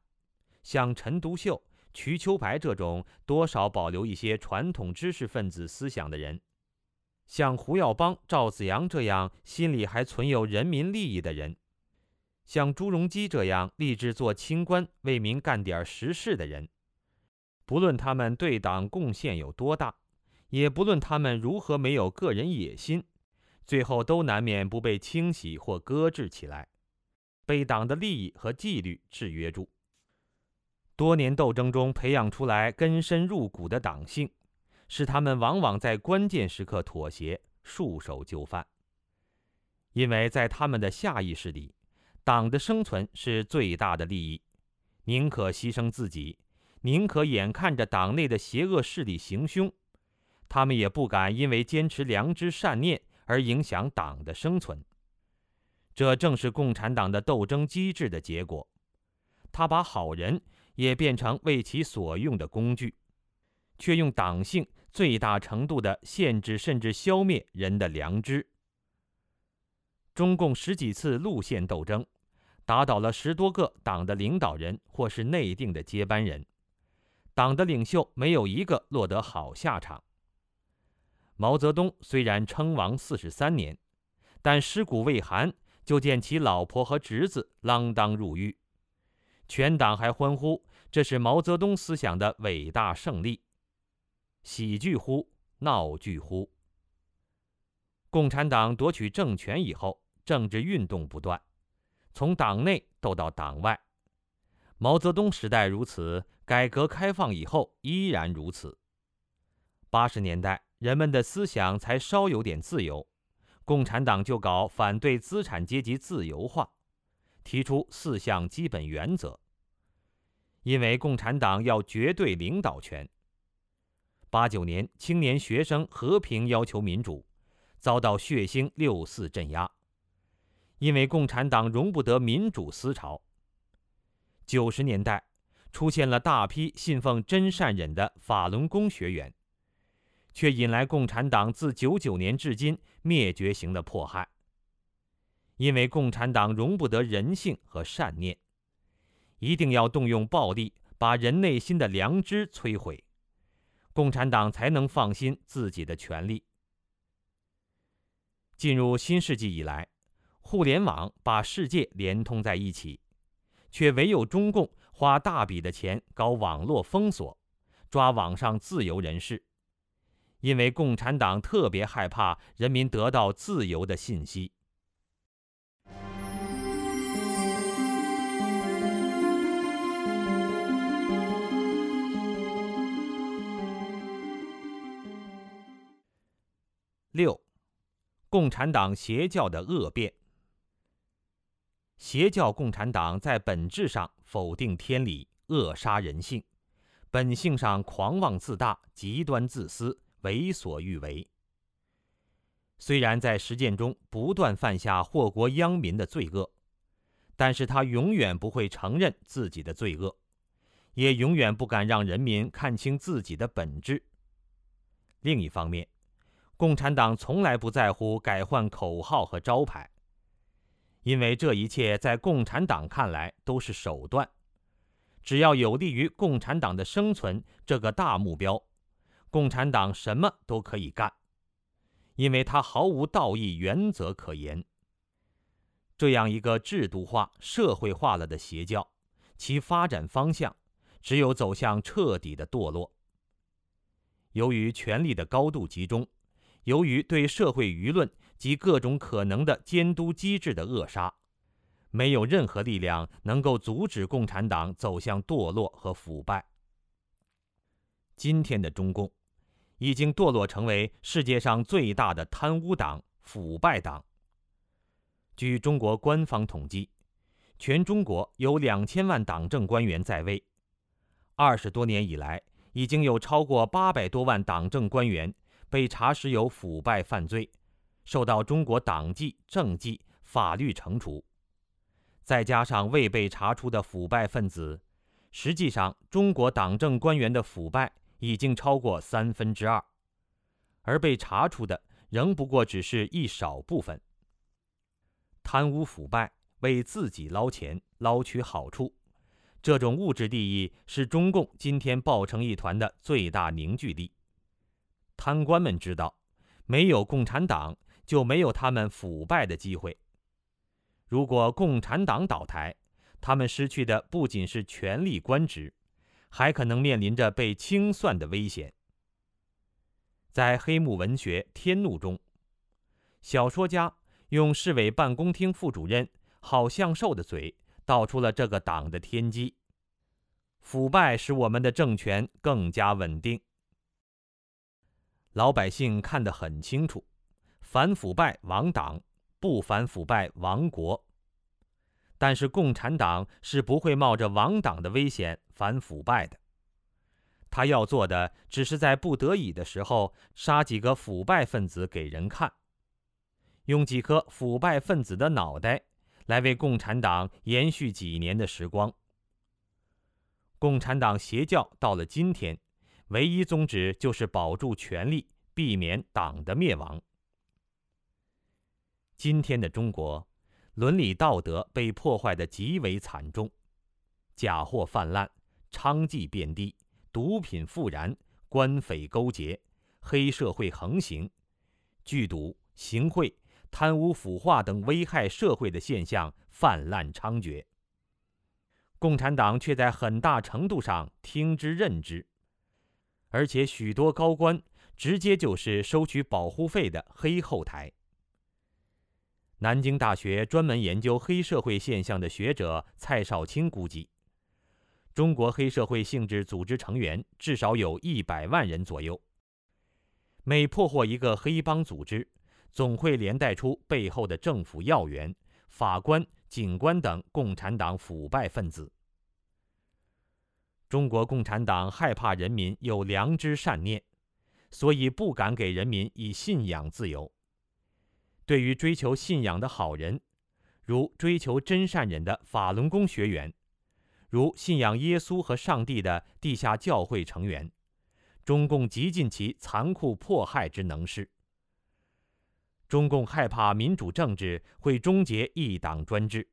像陈独秀、瞿秋白这种多少保留一些传统知识分子思想的人。像胡耀邦、赵子阳这样心里还存有人民利益的人，像朱镕基这样立志做清官、为民干点实事的人，不论他们对党贡献有多大，也不论他们如何没有个人野心，最后都难免不被清洗或搁置起来，被党的利益和纪律制约住。多年斗争中培养出来根深入骨的党性，使他们往往在关键时刻妥协、束手就范。因为在他们的下意识里，党的生存是最大的利益，宁可牺牲自己，宁可眼看着党内的邪恶势力行凶，他们也不敢因为坚持良知善念而影响党的生存。这正是共产党的斗争机制的结果，他把好人也变成为其所用的工具，却用党性最大程度的限制甚至消灭人的良知。中共十几次路线斗争，打倒了十多个党的领导人或是内定的接班人，党的领袖没有一个落得好下场。毛泽东虽然称王四十三年，但尸骨未寒。就见其老婆和侄子锒铛入狱，全党还欢呼，这是毛泽东思想的伟大胜利。喜剧乎？闹剧乎？共产党夺取政权以后，政治运动不断，从党内斗到党外。毛泽东时代如此，改革开放以后依然如此。八十年代，人们的思想才稍有点自由。共产党就搞反对资产阶级自由化，提出四项基本原则。因为共产党要绝对领导权。八九年，青年学生和平要求民主，遭到血腥六四镇压。因为共产党容不得民主思潮。九十年代，出现了大批信奉真善忍的法轮功学员。却引来共产党自九九年至今灭绝型的迫害。因为共产党容不得人性和善念，一定要动用暴力把人内心的良知摧毁，共产党才能放心自己的权利。进入新世纪以来，互联网把世界连通在一起，却唯有中共花大笔的钱搞网络封锁，抓网上自由人士。因为共产党特别害怕人民得到自由的信息。六，共产党邪教的恶变。邪教共产党在本质上否定天理，扼杀人性，本性上狂妄自大，极端自私。为所欲为。虽然在实践中不断犯下祸国殃民的罪恶，但是他永远不会承认自己的罪恶，也永远不敢让人民看清自己的本质。另一方面，共产党从来不在乎改换口号和招牌，因为这一切在共产党看来都是手段，只要有利于共产党的生存这个大目标。共产党什么都可以干，因为他毫无道义原则可言。这样一个制度化、社会化了的邪教，其发展方向只有走向彻底的堕落。由于权力的高度集中，由于对社会舆论及各种可能的监督机制的扼杀，没有任何力量能够阻止共产党走向堕落和腐败。今天的中共。已经堕落成为世界上最大的贪污党、腐败党。据中国官方统计，全中国有两千万党政官员在位，二十多年以来，已经有超过八百多万党政官员被查实有腐败犯罪，受到中国党纪、政纪、法律惩处。再加上未被查出的腐败分子，实际上中国党政官员的腐败。已经超过三分之二，而被查出的仍不过只是一少部分。贪污腐败，为自己捞钱、捞取好处，这种物质利益是中共今天抱成一团的最大凝聚力。贪官们知道，没有共产党，就没有他们腐败的机会。如果共产党倒台，他们失去的不仅是权力、官职。还可能面临着被清算的危险。在黑幕文学《天怒》中，小说家用市委办公厅副主任郝向寿的嘴道出了这个党的天机。腐败使我们的政权更加稳定。老百姓看得很清楚，反腐败亡党，不反腐败亡国。但是共产党是不会冒着亡党的危险反腐败的。他要做的，只是在不得已的时候杀几个腐败分子给人看，用几颗腐败分子的脑袋来为共产党延续几年的时光。共产党邪教到了今天，唯一宗旨就是保住权力，避免党的灭亡。今天的中国。伦理道德被破坏的极为惨重，假货泛滥，娼妓遍地，毒品复燃，官匪勾结，黑社会横行，聚赌、行贿、贪污腐化等危害社会的现象泛滥猖獗。共产党却在很大程度上听之任之，而且许多高官直接就是收取保护费的黑后台。南京大学专门研究黑社会现象的学者蔡少卿估计，中国黑社会性质组织成员至少有一百万人左右。每破获一个黑帮组织，总会连带出背后的政府要员、法官、警官等共产党腐败分子。中国共产党害怕人民有良知善念，所以不敢给人民以信仰自由。对于追求信仰的好人，如追求真善人的法轮功学员，如信仰耶稣和上帝的地下教会成员，中共极尽其残酷迫害之能事。中共害怕民主政治会终结一党专制，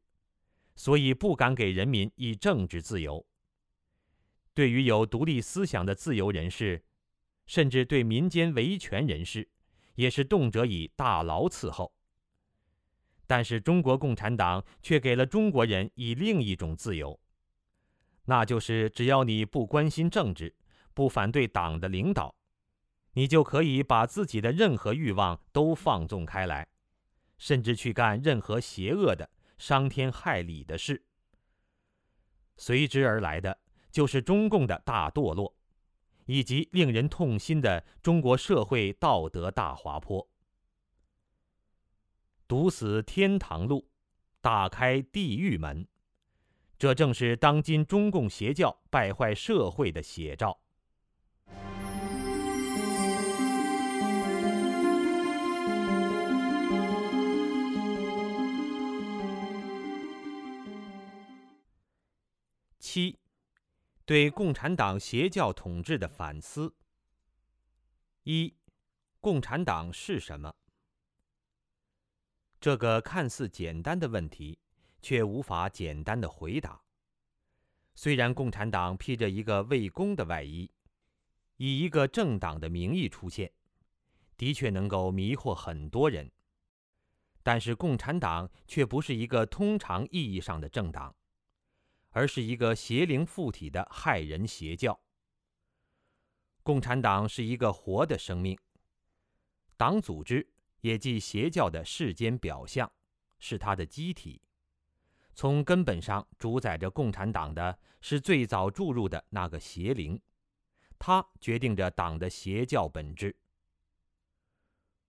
所以不敢给人民以政治自由。对于有独立思想的自由人士，甚至对民间维权人士。也是动辄以大牢伺候，但是中国共产党却给了中国人以另一种自由，那就是只要你不关心政治，不反对党的领导，你就可以把自己的任何欲望都放纵开来，甚至去干任何邪恶的、伤天害理的事。随之而来的就是中共的大堕落。以及令人痛心的中国社会道德大滑坡，堵死天堂路，打开地狱门，这正是当今中共邪教败坏社会的写照。七。对共产党邪教统治的反思。一，共产党是什么？这个看似简单的问题，却无法简单的回答。虽然共产党披着一个为公的外衣，以一个政党的名义出现，的确能够迷惑很多人，但是共产党却不是一个通常意义上的政党。而是一个邪灵附体的害人邪教。共产党是一个活的生命，党组织也即邪教的世间表象，是它的机体。从根本上主宰着共产党的是最早注入的那个邪灵，它决定着党的邪教本质。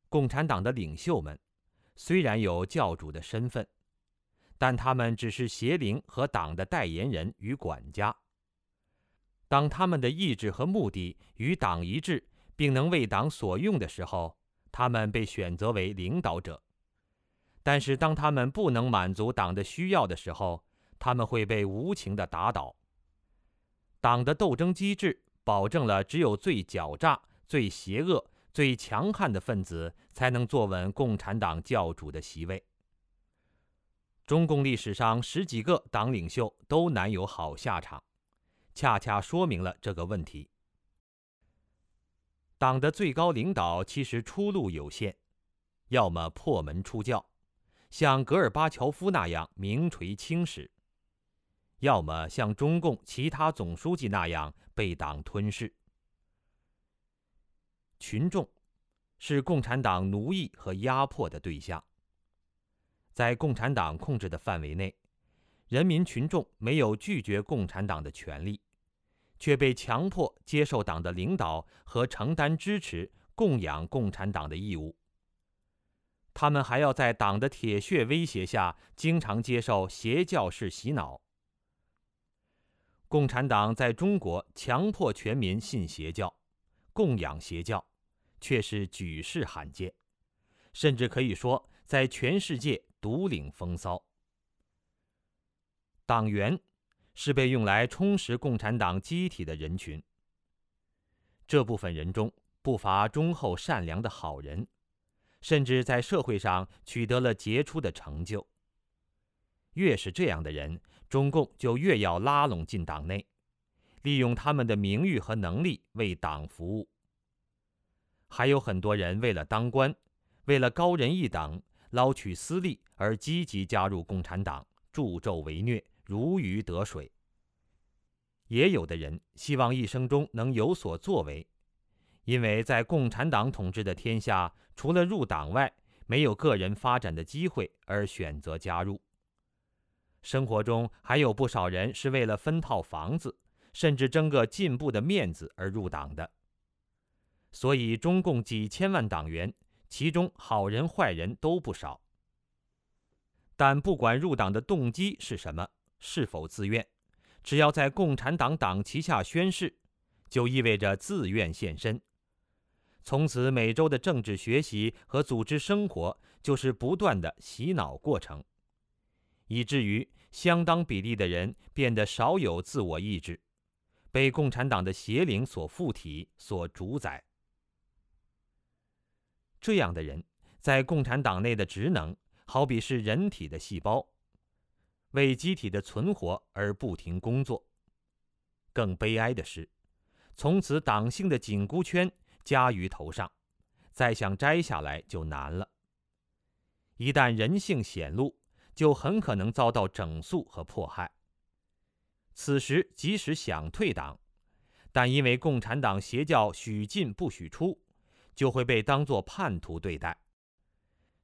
共产党的领袖们虽然有教主的身份。但他们只是邪灵和党的代言人与管家。当他们的意志和目的与党一致，并能为党所用的时候，他们被选择为领导者；但是当他们不能满足党的需要的时候，他们会被无情的打倒。党的斗争机制保证了，只有最狡诈、最邪恶、最强悍的分子才能坐稳共产党教主的席位。中共历史上十几个党领袖都难有好下场，恰恰说明了这个问题。党的最高领导其实出路有限，要么破门出教，像戈尔巴乔夫那样名垂青史；要么像中共其他总书记那样被党吞噬。群众是共产党奴役和压迫的对象。在共产党控制的范围内，人民群众没有拒绝共产党的权利，却被强迫接受党的领导和承担支持、供养共产党的义务。他们还要在党的铁血威胁下，经常接受邪教式洗脑。共产党在中国强迫全民信邪教、供养邪教，却是举世罕见，甚至可以说在全世界独领风骚。党员是被用来充实共产党机体的人群。这部分人中不乏忠厚善良的好人，甚至在社会上取得了杰出的成就。越是这样的人。中共就越要拉拢进党内，利用他们的名誉和能力为党服务。还有很多人为了当官，为了高人一等，捞取私利而积极加入共产党，助纣为虐，如鱼得水。也有的人希望一生中能有所作为，因为在共产党统治的天下，除了入党外，没有个人发展的机会，而选择加入。生活中还有不少人是为了分套房子，甚至争个进步的面子而入党的。所以，中共几千万党员，其中好人坏人都不少。但不管入党的动机是什么，是否自愿，只要在共产党党旗下宣誓，就意味着自愿献身。从此，每周的政治学习和组织生活就是不断的洗脑过程，以至于。相当比例的人变得少有自我意志，被共产党的邪灵所附体、所主宰。这样的人在共产党内的职能，好比是人体的细胞，为机体的存活而不停工作。更悲哀的是，从此党性的紧箍圈加于头上，再想摘下来就难了。一旦人性显露，就很可能遭到整肃和迫害。此时即使想退党，但因为共产党邪教许进不许出，就会被当作叛徒对待。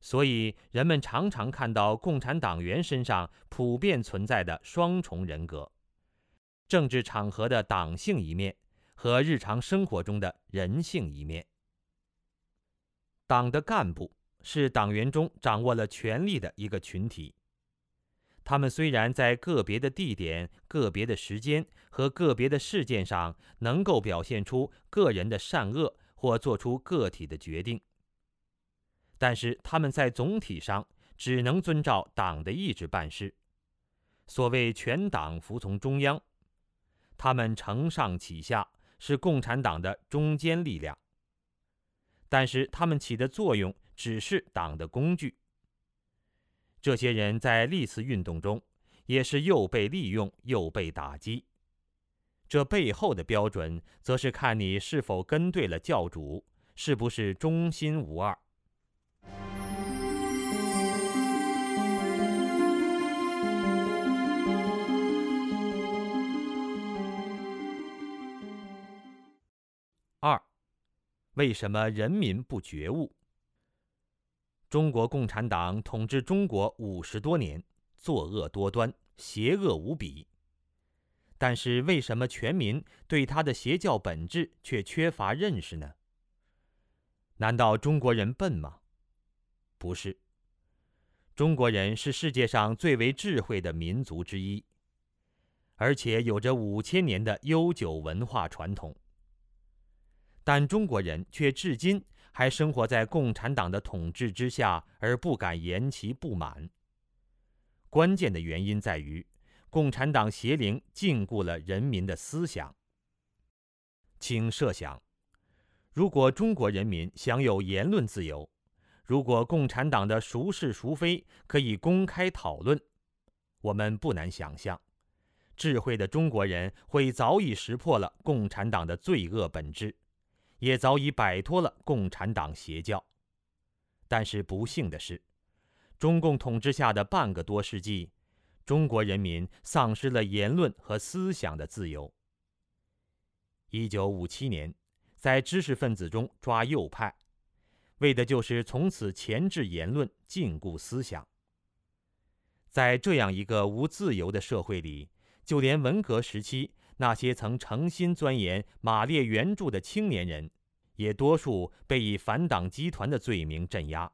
所以人们常常看到共产党员身上普遍存在的双重人格：政治场合的党性一面和日常生活中的人性一面。党的干部是党员中掌握了权力的一个群体。他们虽然在个别的地点、个别的时间和个别的事件上能够表现出个人的善恶或做出个体的决定，但是他们在总体上只能遵照党的意志办事。所谓全党服从中央，他们承上启下，是共产党的中坚力量。但是他们起的作用只是党的工具。这些人在历次运动中，也是又被利用又被打击。这背后的标准，则是看你是否跟对了教主，是不是忠心无二。二，为什么人民不觉悟？中国共产党统治中国五十多年，作恶多端，邪恶无比。但是，为什么全民对他的邪教本质却缺乏认识呢？难道中国人笨吗？不是。中国人是世界上最为智慧的民族之一，而且有着五千年的悠久文化传统。但中国人却至今。还生活在共产党的统治之下，而不敢言其不满。关键的原因在于，共产党邪灵禁锢了人民的思想。请设想，如果中国人民享有言论自由，如果共产党的孰是孰非可以公开讨论，我们不难想象，智慧的中国人会早已识破了共产党的罪恶本质。也早已摆脱了共产党邪教，但是不幸的是，中共统治下的半个多世纪，中国人民丧失了言论和思想的自由。一九五七年，在知识分子中抓右派，为的就是从此钳制言论、禁锢思想。在这样一个无自由的社会里，就连文革时期。那些曾诚心钻研马列原著的青年人，也多数被以反党集团的罪名镇压，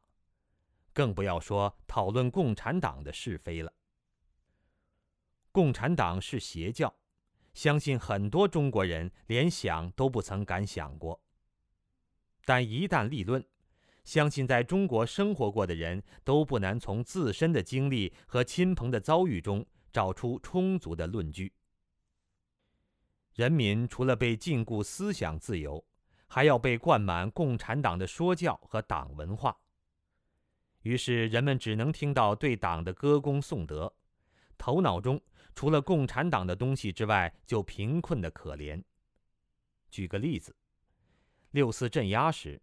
更不要说讨论共产党的是非了。共产党是邪教，相信很多中国人连想都不曾敢想过。但一旦立论，相信在中国生活过的人都不难从自身的经历和亲朋的遭遇中找出充足的论据。人民除了被禁锢思想自由，还要被灌满共产党的说教和党文化。于是人们只能听到对党的歌功颂德，头脑中除了共产党的东西之外，就贫困的可怜。举个例子，六四镇压时，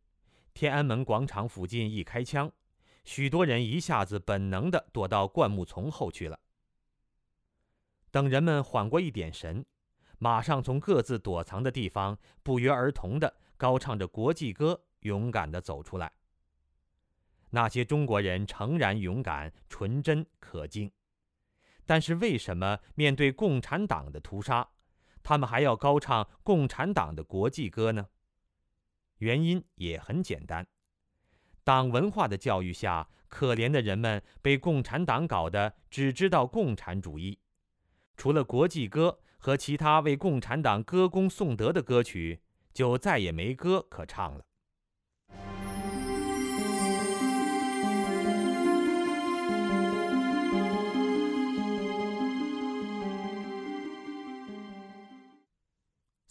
天安门广场附近一开枪，许多人一下子本能地躲到灌木丛后去了。等人们缓过一点神。马上从各自躲藏的地方不约而同地高唱着国际歌，勇敢地走出来。那些中国人诚然勇敢、纯真可敬，但是为什么面对共产党的屠杀，他们还要高唱共产党的国际歌呢？原因也很简单：党文化的教育下，可怜的人们被共产党搞得只知道共产主义，除了国际歌。和其他为共产党歌功颂德的歌曲，就再也没歌可唱了。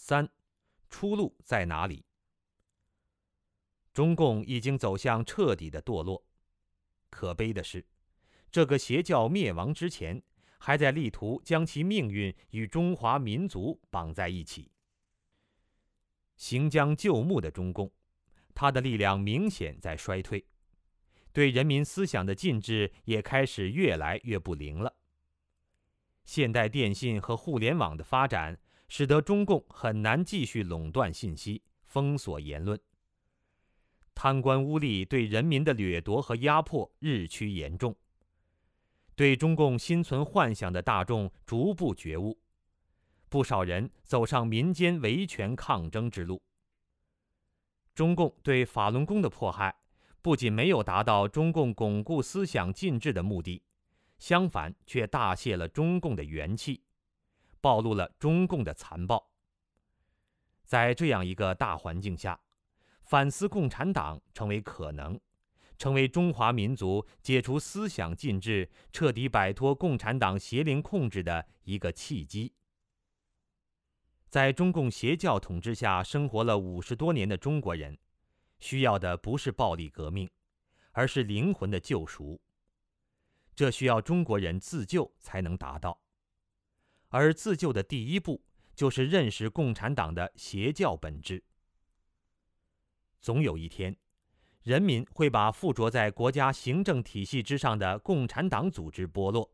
三，出路在哪里？中共已经走向彻底的堕落。可悲的是，这个邪教灭亡之前。还在力图将其命运与中华民族绑在一起。行将就木的中共，他的力量明显在衰退，对人民思想的禁制也开始越来越不灵了。现代电信和互联网的发展，使得中共很难继续垄断信息、封锁言论。贪官污吏对人民的掠夺和压迫日趋严重。对中共心存幻想的大众逐步觉悟，不少人走上民间维权抗争之路。中共对法轮功的迫害，不仅没有达到中共巩固思想禁制的目的，相反却大泄了中共的元气，暴露了中共的残暴。在这样一个大环境下，反思共产党成为可能。成为中华民族解除思想禁制、彻底摆脱共产党邪灵控制的一个契机。在中共邪教统治下生活了五十多年的中国人，需要的不是暴力革命，而是灵魂的救赎。这需要中国人自救才能达到，而自救的第一步就是认识共产党的邪教本质。总有一天。人民会把附着在国家行政体系之上的共产党组织剥落，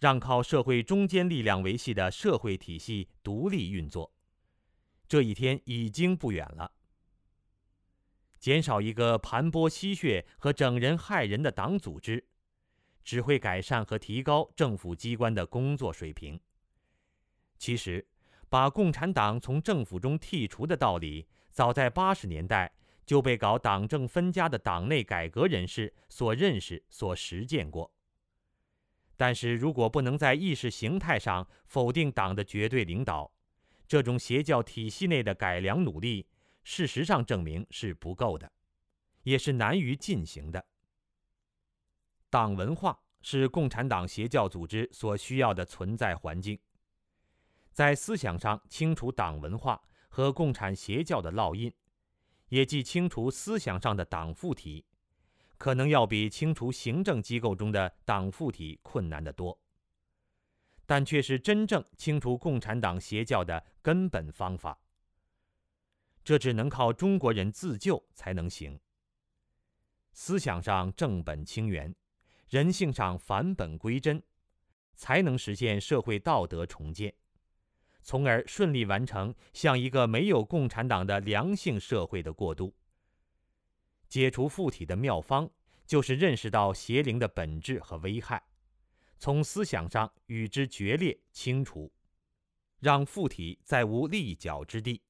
让靠社会中坚力量维系的社会体系独立运作。这一天已经不远了。减少一个盘剥吸血和整人害人的党组织，只会改善和提高政府机关的工作水平。其实，把共产党从政府中剔除的道理，早在八十年代。就被搞党政分家的党内改革人士所认识、所实践过。但是如果不能在意识形态上否定党的绝对领导，这种邪教体系内的改良努力，事实上证明是不够的，也是难于进行的。党文化是共产党邪教组织所需要的存在环境，在思想上清除党文化和共产邪教的烙印。也即清除思想上的党附体，可能要比清除行政机构中的党附体困难得多，但却是真正清除共产党邪教的根本方法。这只能靠中国人自救才能行。思想上正本清源，人性上返本归真，才能实现社会道德重建。从而顺利完成向一个没有共产党的良性社会的过渡。解除附体的妙方，就是认识到邪灵的本质和危害，从思想上与之决裂清除。让附体再无立脚之地。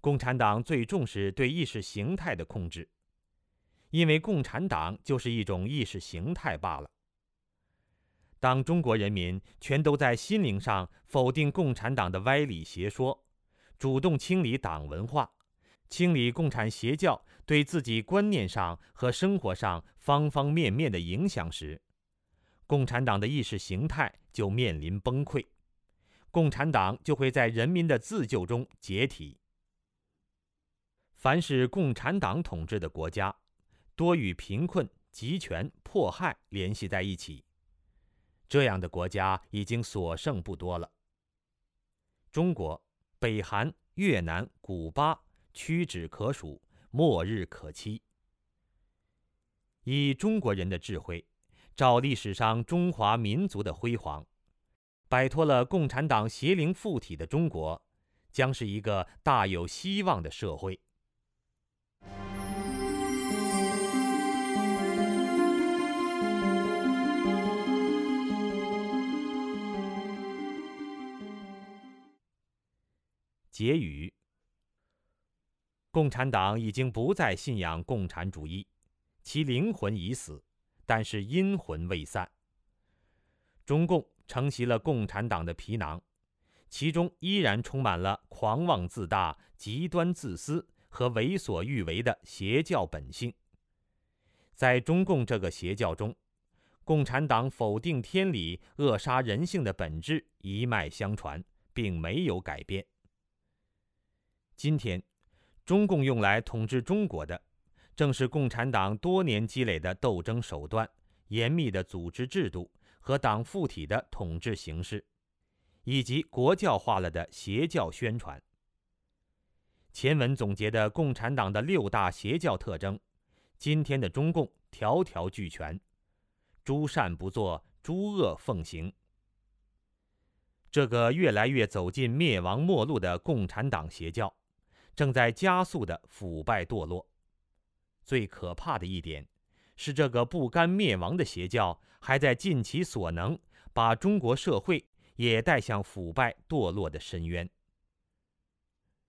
共产党最重视对意识形态的控制，因为共产党就是一种意识形态罢了。当中国人民全都在心灵上否定共产党的歪理邪说，主动清理党文化，清理共产邪教对自己观念上和生活上方方面面的影响时，共产党的意识形态就面临崩溃，共产党就会在人民的自救中解体。凡是共产党统治的国家，多与贫困、集权、迫害联系在一起。这样的国家已经所剩不多了。中国、北韩、越南、古巴屈指可数，末日可期。以中国人的智慧，照历史上中华民族的辉煌，摆脱了共产党邪灵附体的中国，将是一个大有希望的社会。结语：共产党已经不再信仰共产主义，其灵魂已死，但是阴魂未散。中共承袭了共产党的皮囊，其中依然充满了狂妄自大、极端自私和为所欲为的邪教本性。在中共这个邪教中，共产党否定天理、扼杀人性的本质一脉相传，并没有改变。今天，中共用来统治中国的，正是共产党多年积累的斗争手段、严密的组织制度和党附体的统治形式，以及国教化了的邪教宣传。前文总结的共产党的六大邪教特征，今天的中共条条俱全，诸善不作，诸恶奉行。这个越来越走进灭亡末路的共产党邪教。正在加速的腐败堕落。最可怕的一点是，这个不甘灭亡的邪教还在尽其所能，把中国社会也带向腐败堕落的深渊。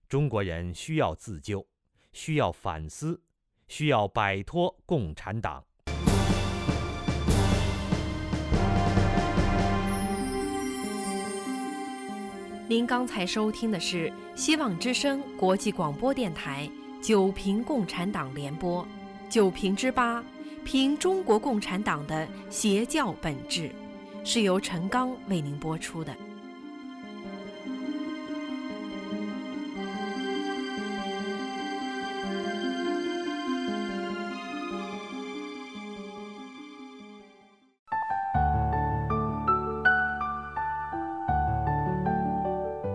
中国人需要自救，需要反思，需要摆脱共产党。您刚才收听的是希望之声国际广播电台《九评共产党联播》，九评之八，评中国共产党的邪教本质，是由陈刚为您播出的。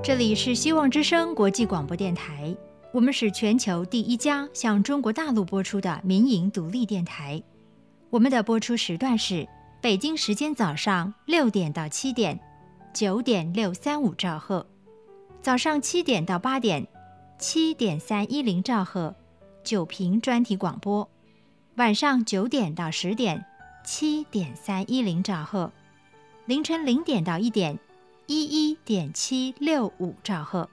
这里是希望之声国际广播电台，我们是全球第一家向中国大陆播出的民营独立电台。我们的播出时段是北京时间早上六点到七点，九点六三五兆赫；早上七点到八点，七点三一零兆赫，九频专题广播；晚上九点到十点，七点三一零兆赫；凌晨零点到一点。一一点七六五兆赫。